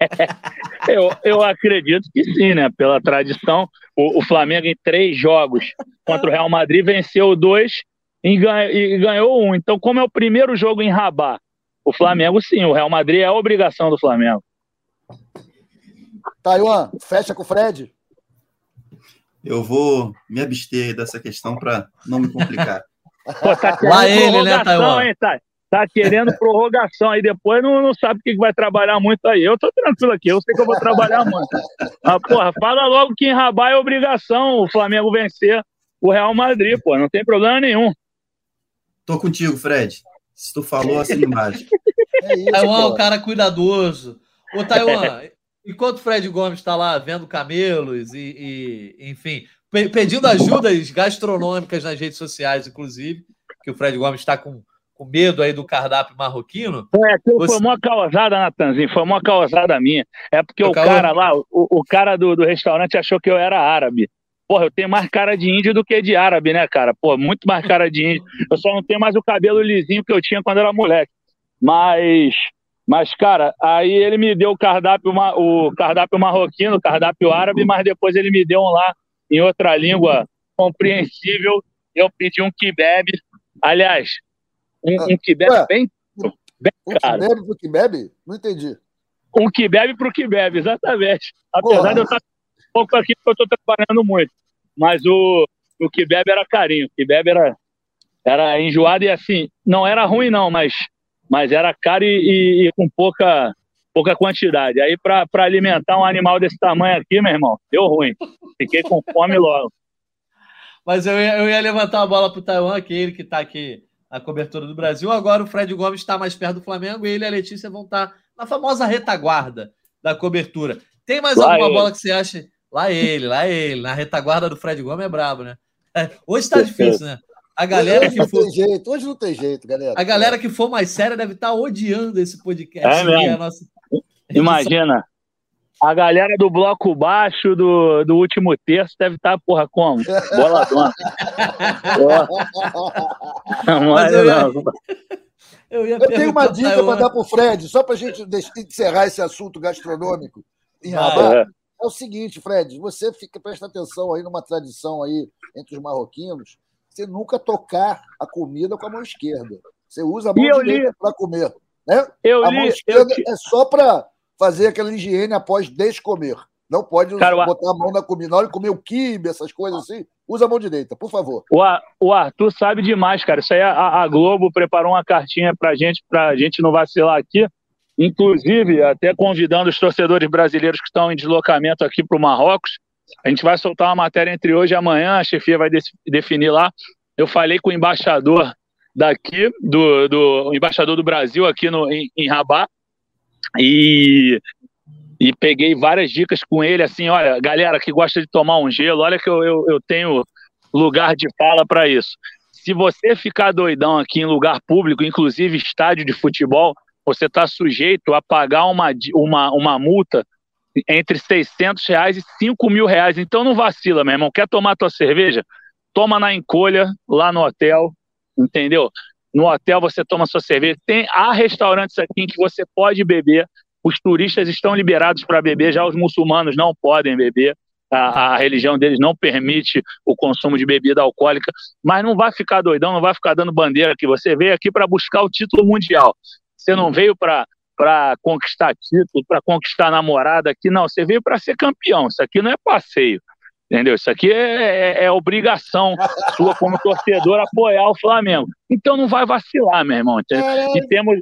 eu, eu acredito que sim, né? Pela tradição, o, o, Flamengo em três jogos contra o Real Madrid venceu dois e, ganha, e ganhou um. Então, como é o primeiro jogo em Rabat, o Flamengo sim, o Real Madrid é a obrigação do Flamengo. Taiwan, fecha com o Fred? Eu vou me abster dessa questão para não me complicar. Pô, tá Lá ele, né, Taiwan? Hein, tá, tá querendo prorrogação aí depois, não, não sabe o que vai trabalhar muito aí. Eu tô tranquilo aqui, eu sei que eu vou trabalhar muito. Mas, porra, fala logo que em Rabai é obrigação o Flamengo vencer o Real Madrid, pô, não tem problema nenhum. Tô contigo, Fred. Se tu falou, assim embaixo. É isso, Taiwan, o cara cuidadoso. Ô, Taiwan, enquanto o Fred Gomes está lá vendo camelos e, e enfim, pedindo ajudas gastronômicas nas redes sociais, inclusive, que o Fred Gomes está com, com medo aí do cardápio marroquino. É, você... foi uma causada, Natanzinho, foi uma causada minha. É porque o, o cara lá, o, o cara do, do restaurante achou que eu era árabe. Porra, eu tenho mais cara de índio do que de árabe, né, cara? Pô, muito mais cara de índio. Eu só não tenho mais o cabelo lisinho que eu tinha quando era moleque. Mas, mas cara, aí ele me deu o cardápio, o cardápio marroquino, o cardápio árabe, mas depois ele me deu um lá em outra língua compreensível. Eu pedi um kebab. Aliás, um, um kebab Ué, bem, bem um caro. Um kebab pro kebab? Não entendi. Um kebab pro kebab, exatamente. Apesar Porra. de eu estar um pouco aqui porque eu estou trabalhando muito. Mas o, o kebab era carinho. O kebab era, era enjoado e assim, não era ruim não, mas, mas era caro e, e, e com pouca pouca quantidade. Aí, para alimentar um animal desse tamanho aqui, meu irmão, deu ruim. Fiquei com fome logo. Mas eu ia, eu ia levantar a bola para o Taiwan, que é ele que está aqui na cobertura do Brasil. Agora o Fred Gomes está mais perto do Flamengo e ele e a Letícia vão estar tá na famosa retaguarda da cobertura. Tem mais lá alguma ele. bola que você acha? Lá ele, lá ele. Na retaguarda do Fred Gomes é brabo, né? É, hoje está difícil, né? A galera hoje que for. Jeito, hoje não tem jeito, galera. A galera que for mais séria deve estar tá odiando esse podcast. É mesmo. É nossa... Imagina. A galera do bloco baixo do, do último terço deve estar, tá, porra, como? Boladona. Mas eu, ia, eu, ia eu tenho uma dica para dar para o Fred, só para a gente encerrar esse assunto gastronômico em Rabat. Ah, é. é. o seguinte, Fred, você fica, presta atenção aí numa tradição aí entre os marroquinos, você nunca tocar a comida com a mão esquerda. Você usa a mão direita para comer. Né? Eu a mão esquerda eu... é só para fazer aquela higiene após descomer. Não pode Cara, botar a mão na comida. Na hora de comer o quibe, essas coisas assim, usa a mão direita, por favor. O, o Arthur sabe demais, cara. Isso aí a, a Globo preparou uma cartinha pra gente, pra gente não vacilar aqui. Inclusive, até convidando os torcedores brasileiros que estão em deslocamento aqui para o Marrocos. A gente vai soltar uma matéria entre hoje e amanhã, a chefia vai definir lá. Eu falei com o embaixador daqui, do, do embaixador do Brasil aqui no, em, em Rabat, e, e peguei várias dicas com ele, assim, olha, galera que gosta de tomar um gelo, olha que eu, eu, eu tenho lugar de fala para isso. Se você ficar doidão aqui em lugar público, inclusive estádio de futebol, você está sujeito a pagar uma, uma, uma multa entre 600 reais e 5 mil reais. Então não vacila, meu irmão. Quer tomar tua cerveja? Toma na encolha, lá no hotel, entendeu? No hotel você toma sua cerveja. Tem há restaurantes aqui em que você pode beber. Os turistas estão liberados para beber, já os muçulmanos não podem beber. A, a, religião deles não permite o consumo de bebida alcoólica, mas não vai ficar doidão, não vai ficar dando bandeira aqui. Você veio aqui para buscar o título mundial. Você não veio para para conquistar título, para conquistar namorada aqui, não. Você veio para ser campeão. Isso aqui não é passeio. Entendeu? Isso aqui é, é, é, obrigação sua como torcedor apoiar o Flamengo. Então não vai vacilar, meu irmão. É, e temos,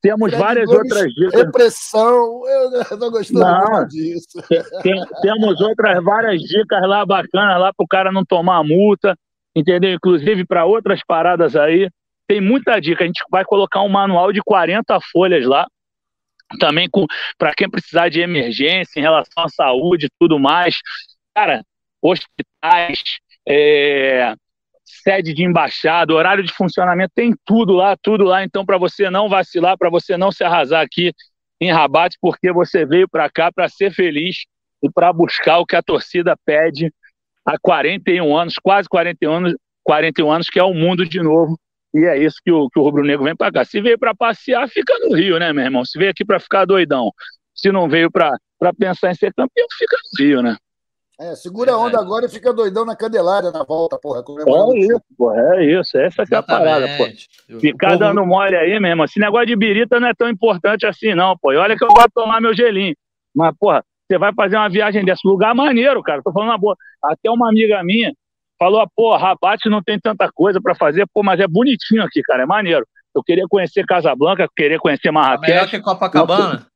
temos várias outras dicas. Repressão, eu não gostei não, disso. Tem, temos outras várias dicas lá bacanas lá para o cara não tomar multa, entendeu? Inclusive para outras paradas aí. tem muita dica. A gente vai colocar um manual de 40 folhas lá, também para quem precisar de emergência em relação à saúde e tudo mais. Cara, hospitais, é, sede de embaixada, horário de funcionamento, tem tudo lá, tudo lá. Então, para você não vacilar, para você não se arrasar aqui em Rabat, porque você veio para cá para ser feliz e para buscar o que a torcida pede há 41 anos, quase 41 anos, 41 anos, que é o mundo de novo. E é isso que o, que o Rubro Negro vem para cá. Se veio para passear, fica no Rio, né, meu irmão? Se veio aqui para ficar doidão. Se não veio para pensar em ser campeão, fica no Rio, né? É, segura a onda agora e fica doidão na Candelária na volta, porra. É isso, porra, é isso. Essa que é a parada, pô. Ficar povo... dando mole aí mesmo. Esse negócio de birita não é tão importante assim, não, pô. E olha que eu vou tomar meu gelinho. Mas, porra, você vai fazer uma viagem desse lugar maneiro, cara. Tô falando uma boa. Até uma amiga minha falou, pô, Rabat não tem tanta coisa para fazer, pô, mas é bonitinho aqui, cara, é maneiro. Eu queria conhecer Casablanca, queria conhecer Marrakech. Melhor que Copacabana?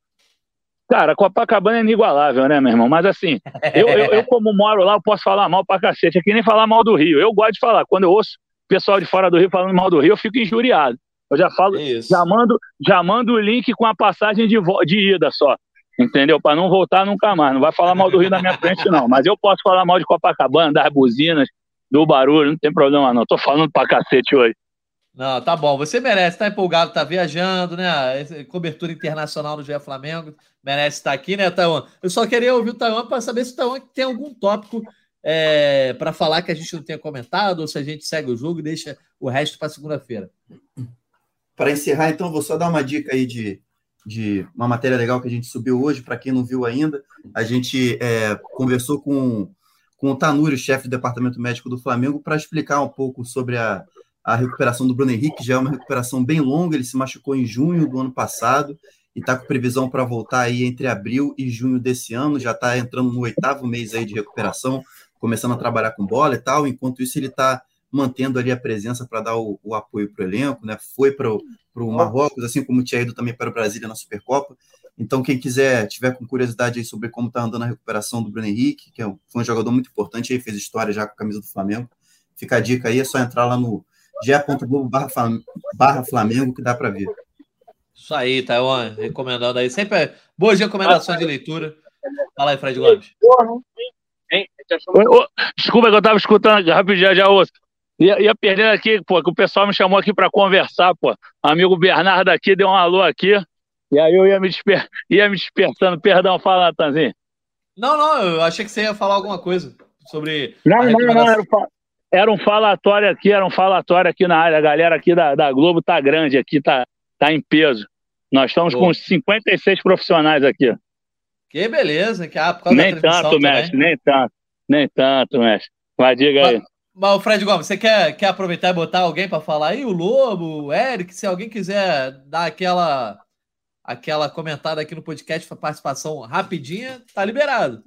Cara, Copacabana é inigualável, né, meu irmão? Mas assim, eu, eu, eu, como moro lá, eu posso falar mal pra cacete. É que nem falar mal do Rio. Eu gosto de falar. Quando eu ouço o pessoal de fora do Rio falando mal do Rio, eu fico injuriado. Eu já falo, é já mando, já mando o link com a passagem de, de ida só. Entendeu? Para não voltar nunca mais. Não vai falar mal do Rio na minha frente, não. Mas eu posso falar mal de Copacabana, das buzinas, do barulho, não tem problema, não. Tô falando pra cacete hoje. Não, tá bom. Você merece, tá empolgado, tá viajando, né? Cobertura internacional do GE Flamengo. Merece estar aqui, né, Taiwan? Eu só queria ouvir o Taiwan para saber se o Taiwan tem algum tópico é, para falar que a gente não tenha comentado, ou se a gente segue o jogo e deixa o resto para segunda-feira. Para encerrar, então, vou só dar uma dica aí de, de uma matéria legal que a gente subiu hoje, para quem não viu ainda. A gente é, conversou com, com o Tanuri, chefe do departamento médico do Flamengo, para explicar um pouco sobre a a recuperação do Bruno Henrique já é uma recuperação bem longa, ele se machucou em junho do ano passado e está com previsão para voltar aí entre abril e junho desse ano, já está entrando no oitavo mês aí de recuperação, começando a trabalhar com bola e tal, enquanto isso ele está mantendo ali a presença para dar o, o apoio para o elenco, né? Foi para o Marrocos, assim como tinha ido também para o Brasília na Supercopa. Então, quem quiser, tiver com curiosidade aí sobre como está andando a recuperação do Bruno Henrique, que é um, foi um jogador muito importante, aí fez história já com a camisa do Flamengo, fica a dica aí, é só entrar lá no ge.globo barra Flamengo que dá para ver. Isso aí, Taiwan, recomendando aí. Sempre boas recomendações de leitura. Fala aí, Fred Gomes. Desculpa que eu estava escutando rapidinho, já ouço. Ia, ia perdendo aqui, pô, que o pessoal me chamou aqui para conversar, pô. Amigo Bernardo aqui deu um alô aqui. E aí eu ia me, desper... ia me despertando. Perdão, fala, Natanzinho. Não, não, eu achei que você ia falar alguma coisa sobre. Não, não, não, era, era um falatório aqui, era um falatório aqui na área. A galera aqui da, da Globo tá grande aqui, tá, tá em peso. Nós estamos Pô. com 56 profissionais aqui. Que beleza, que ah, Nem tanto, mestre, nem tanto. Nem tanto, mestre. Mas diga aí. Mas, o Fred Gomes, você quer, quer aproveitar e botar alguém para falar aí? O Lobo, o Eric, se alguém quiser dar aquela aquela comentada aqui no podcast para participação rapidinha, tá liberado.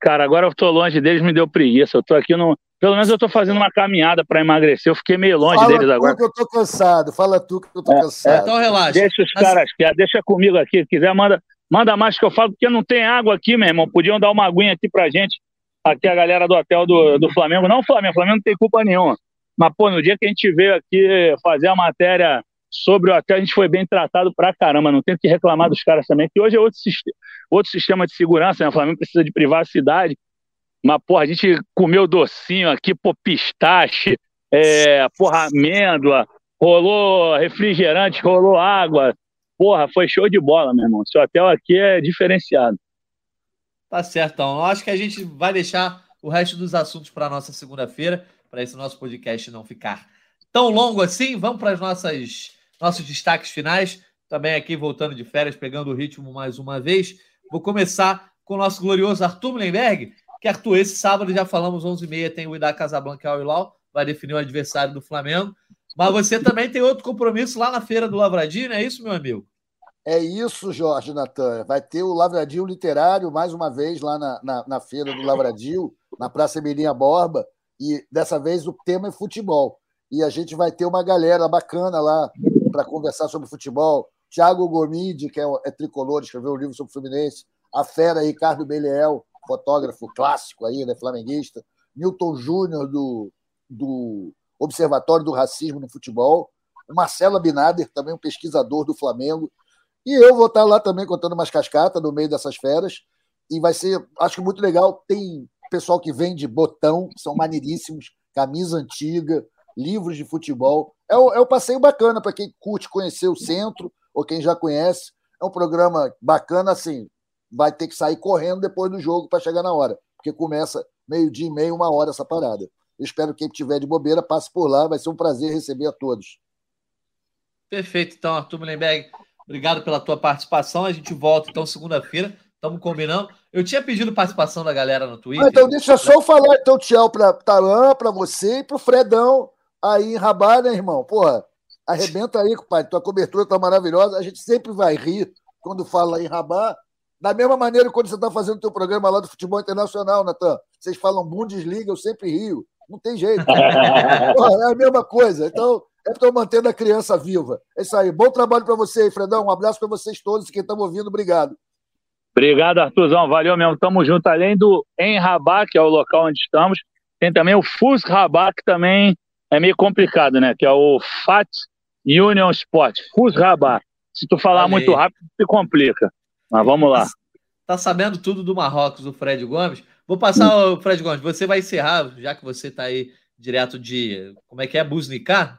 Cara, agora eu tô longe deles, me deu preguiça. Eu tô aqui no, pelo menos eu estou fazendo uma caminhada para emagrecer. Eu fiquei meio longe fala deles agora. Fala tu que eu estou cansado. Fala tu que eu estou é, cansado. É. Então relaxa. Deixa os Mas... caras, deixa comigo aqui. Se quiser, manda, manda mais que eu falo, porque não tem água aqui, meu irmão. Podiam dar uma aguinha aqui pra gente. Aqui a galera do hotel do, do Flamengo. Não, Flamengo, o Flamengo não tem culpa nenhuma. Mas, pô, no dia que a gente veio aqui fazer a matéria sobre o hotel, a gente foi bem tratado pra caramba. Não tem que reclamar dos caras também, que hoje é outro, outro sistema de segurança, né? O Flamengo precisa de privacidade. Mas, porra, a gente comeu docinho aqui, pô, pistache, é, porra, amêndoa, rolou refrigerante, rolou água. Porra, foi show de bola, meu irmão. Seu hotel aqui é diferenciado. Tá certo, então. Acho que a gente vai deixar o resto dos assuntos para nossa segunda-feira, para esse nosso podcast não ficar tão longo assim. Vamos para os nossos destaques finais. Também aqui voltando de férias, pegando o ritmo mais uma vez. Vou começar com o nosso glorioso Arthur Mullenberg, que Arthur, esse sábado já falamos 11h30, tem o Idá Casablanca ao Ilau, vai definir o adversário do Flamengo. Mas você também tem outro compromisso lá na Feira do Lavradinho, não é isso, meu amigo? É isso, Jorge Natan. Vai ter o Lavradio Literário, mais uma vez, lá na, na, na Feira do Lavradio, na Praça Emilinha Borba. E dessa vez o tema é futebol. E a gente vai ter uma galera bacana lá para conversar sobre futebol. Tiago Gomide, que é, é tricolor, escreveu um livro sobre o Fluminense. A fera Ricardo Beliel, fotógrafo clássico aí, né, flamenguista, Newton Júnior do, do Observatório do Racismo no Futebol, o Marcelo também um pesquisador do Flamengo. E eu vou estar lá também contando umas cascatas no meio dessas feras. E vai ser, acho que muito legal. Tem pessoal que vende botão, que são maneiríssimos, camisa antiga, livros de futebol. É o, é o passeio bacana para quem curte conhecer o centro ou quem já conhece. É um programa bacana, assim, vai ter que sair correndo depois do jogo para chegar na hora, porque começa meio-dia e meio, uma hora essa parada. Eu espero que quem tiver de bobeira passe por lá, vai ser um prazer receber a todos. Perfeito, então, Arthur Mullenberg, obrigado pela tua participação. A gente volta então segunda-feira, estamos combinando. Eu tinha pedido participação da galera no Twitter. Ah, então deixa só eu falar então tchau para Talan, para você e para o Fredão aí em Rabar, né, irmão? Porra, arrebenta aí, pai. Tua cobertura tá maravilhosa. A gente sempre vai rir quando fala em Rabar. Da mesma maneira quando você está fazendo o teu programa lá do futebol internacional, Natan. Vocês falam Bundesliga, eu sempre rio. Não tem jeito. Porra, é a mesma coisa. Então, é estou mantendo a criança viva. É isso aí. Bom trabalho para você, Fredão. Um abraço para vocês todos. Quem estão ouvindo, obrigado. Obrigado, Arthurzão. Valeu mesmo. Tamo junto. Além do Em Rabat, que é o local onde estamos, tem também o Fus Rabat, que também é meio complicado, né? Que é o FAT Union Sport, Fus Rabat. Se tu falar muito rápido, se complica. Mas vamos lá. Tá sabendo tudo do Marrocos, o Fred Gomes? Vou passar o Fred Gomes. Você vai encerrar, já que você está aí direto de. Como é que é? Busnicar?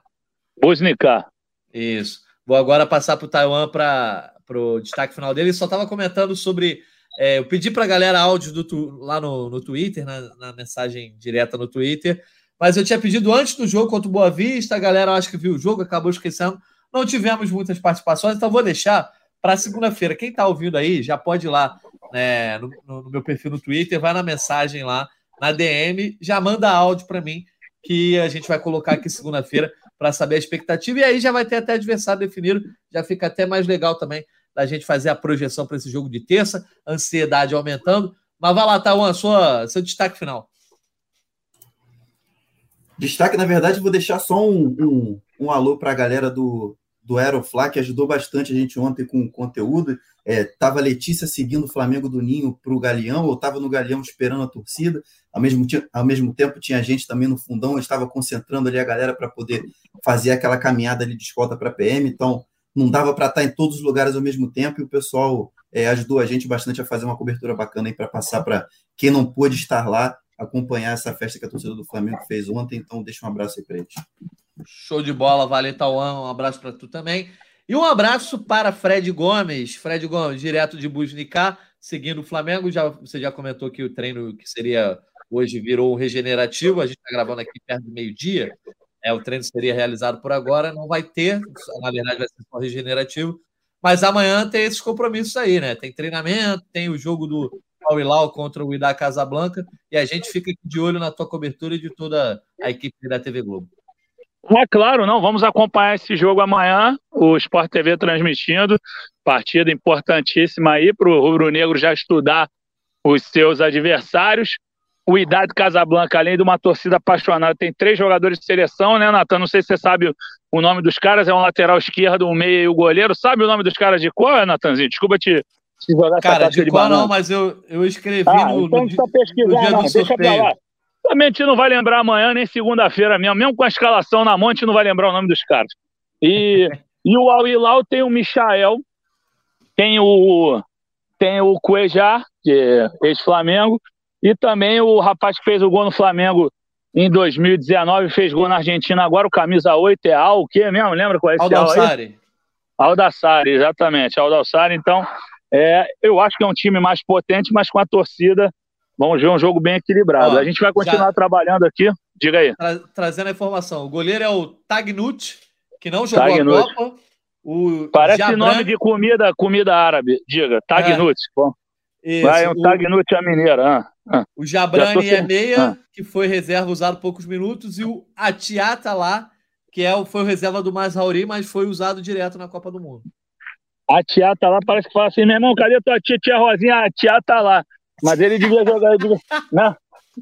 Busnicar. Isso. Vou agora passar para o Taiwan para o destaque final dele. Ele só estava comentando sobre. É, eu pedi para a galera áudio do, lá no, no Twitter, na, na, mensagem direta no Twitter, mas eu tinha pedido antes do jogo contra o Boa Vista. A galera acho que viu o jogo, acabou esquecendo. Não tivemos muitas participações, então vou deixar para segunda-feira. Quem está ouvindo aí já pode ir lá né, no, no, meu perfil no Twitter, vai na mensagem lá, na DM, já manda áudio para mim, que a gente vai colocar aqui segunda-feira para saber a expectativa. E aí já vai ter até adversário definido, já fica até mais legal também da gente fazer a projeção para esse jogo de terça, ansiedade aumentando. Mas vai lá, Tawan, sua, seu destaque final. Destaque, na verdade, vou deixar só um, um, um alô para a galera do, do Aeroflá, que ajudou bastante a gente ontem com o conteúdo. Estava é, Letícia seguindo o Flamengo do Ninho para o Galeão, ou estava no Galeão esperando a torcida. Ao mesmo, ao mesmo tempo, tinha gente também no fundão, eu estava concentrando ali a galera para poder fazer aquela caminhada ali de escolta para PM. Então, não dava para estar em todos os lugares ao mesmo tempo, e o pessoal é, ajudou a gente bastante a fazer uma cobertura bacana aí para passar para quem não pôde estar lá, acompanhar essa festa que a torcida do Flamengo fez ontem. Então, deixa um abraço aí para eles. Show de bola, valeu, Tauan. Um abraço para tu também. E um abraço para Fred Gomes. Fred Gomes, direto de Busnicá, seguindo o Flamengo. Já, você já comentou que o treino que seria hoje virou um regenerativo. A gente está gravando aqui perto do meio-dia. É, o treino seria realizado por agora, não vai ter, na verdade vai ser só regenerativo. Mas amanhã tem esses compromissos aí, né? Tem treinamento, tem o jogo do Al Hilal contra o Ida Casablanca e a gente fica de olho na tua cobertura e de toda a equipe da TV Globo. É claro, não. Vamos acompanhar esse jogo amanhã. O Sport TV transmitindo. Partida importantíssima aí para o Rubro Negro já estudar os seus adversários. O Idade Casablanca, além de uma torcida apaixonada, tem três jogadores de seleção, né, Natan? Não sei se você sabe o nome dos caras. É um lateral esquerdo, um meia e o goleiro. Sabe o nome dos caras de cor, Natanzinho? Desculpa te, te jogar Cara, de, cor não, mas eu, eu escrevi ah, no, então no, no, no dia não, do sorteio. Também a gente não vai lembrar amanhã, nem segunda-feira mesmo. Mesmo com a escalação na mão, a gente não vai lembrar o nome dos caras. E, e o Al Hilal tem o Michael, tem o, tem o Cuejar, que é ex-Flamengo, e também o rapaz que fez o gol no Flamengo em 2019, fez gol na Argentina agora, o camisa 8 é Al, o que mesmo? Lembra qual é esse Aldassari. Aldassari, exatamente, Aldassari. Então, é, eu acho que é um time mais potente, mas com a torcida Vamos ver um jogo bem equilibrado. Ó, a gente vai continuar já... trabalhando aqui. Diga aí. Tra trazendo a informação. O goleiro é o Tagnut, que não jogou Tagnut. a Copa. O Parece Jabran... nome de comida, comida árabe. Diga, Tagnut. É. Vai um o... Tagnut a mineira. Ah, ah. O Jabrani é meia, ah. que foi reserva usado poucos minutos, e o Atiata lá, que é, foi o reserva do Mazrauri, mas foi usado direto na Copa do Mundo. A tia tá lá, parece que fala assim, meu irmão, cadê tua tia, tia Rosinha? A tia tá lá. Mas ele devia jogar. Devia... Não.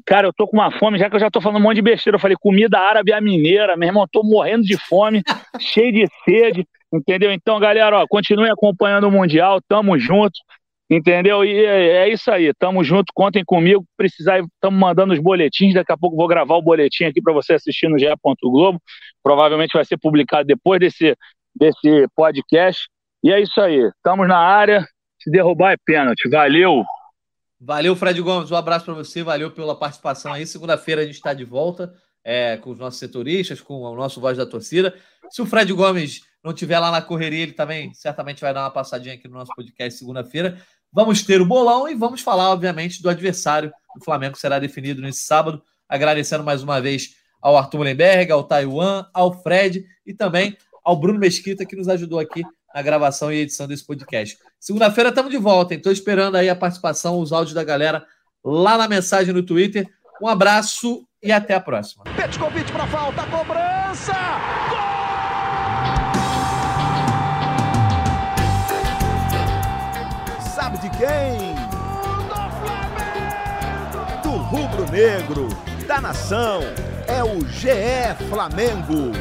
Cara, eu tô com uma fome, já que eu já tô falando um monte de besteira. Eu falei comida árabe a mineira, meu irmão, tô morrendo de fome, cheio de sede, entendeu? Então, galera, ó, continue acompanhando o Mundial, tamo juntos. Entendeu? E é, é isso aí. Tamo junto, contem comigo. Precisar, estamos mandando os boletins. Daqui a pouco vou gravar o boletim aqui para você assistir no GE. Globo. Provavelmente vai ser publicado depois desse, desse podcast. E é isso aí. Estamos na área. Se derrubar é pênalti. Valeu! Valeu, Fred Gomes. Um abraço para você. Valeu pela participação aí. Segunda-feira a gente está de volta é, com os nossos setoristas, com o nosso voz da torcida. Se o Fred Gomes não tiver lá na correria, ele também certamente vai dar uma passadinha aqui no nosso podcast segunda-feira. Vamos ter o bolão e vamos falar, obviamente, do adversário do Flamengo que será definido nesse sábado. Agradecendo mais uma vez ao Arthur Lemberg, ao Taiwan, ao Fred e também ao Bruno Mesquita, que nos ajudou aqui na gravação e edição desse podcast. Segunda-feira estamos de volta, Estou esperando aí a participação, os áudios da galera lá na mensagem no Twitter. Um abraço e até a próxima. convite para falta, cobrança! Gol! Sabe de quem? Do Do rubro-negro, da nação, é o GE Flamengo.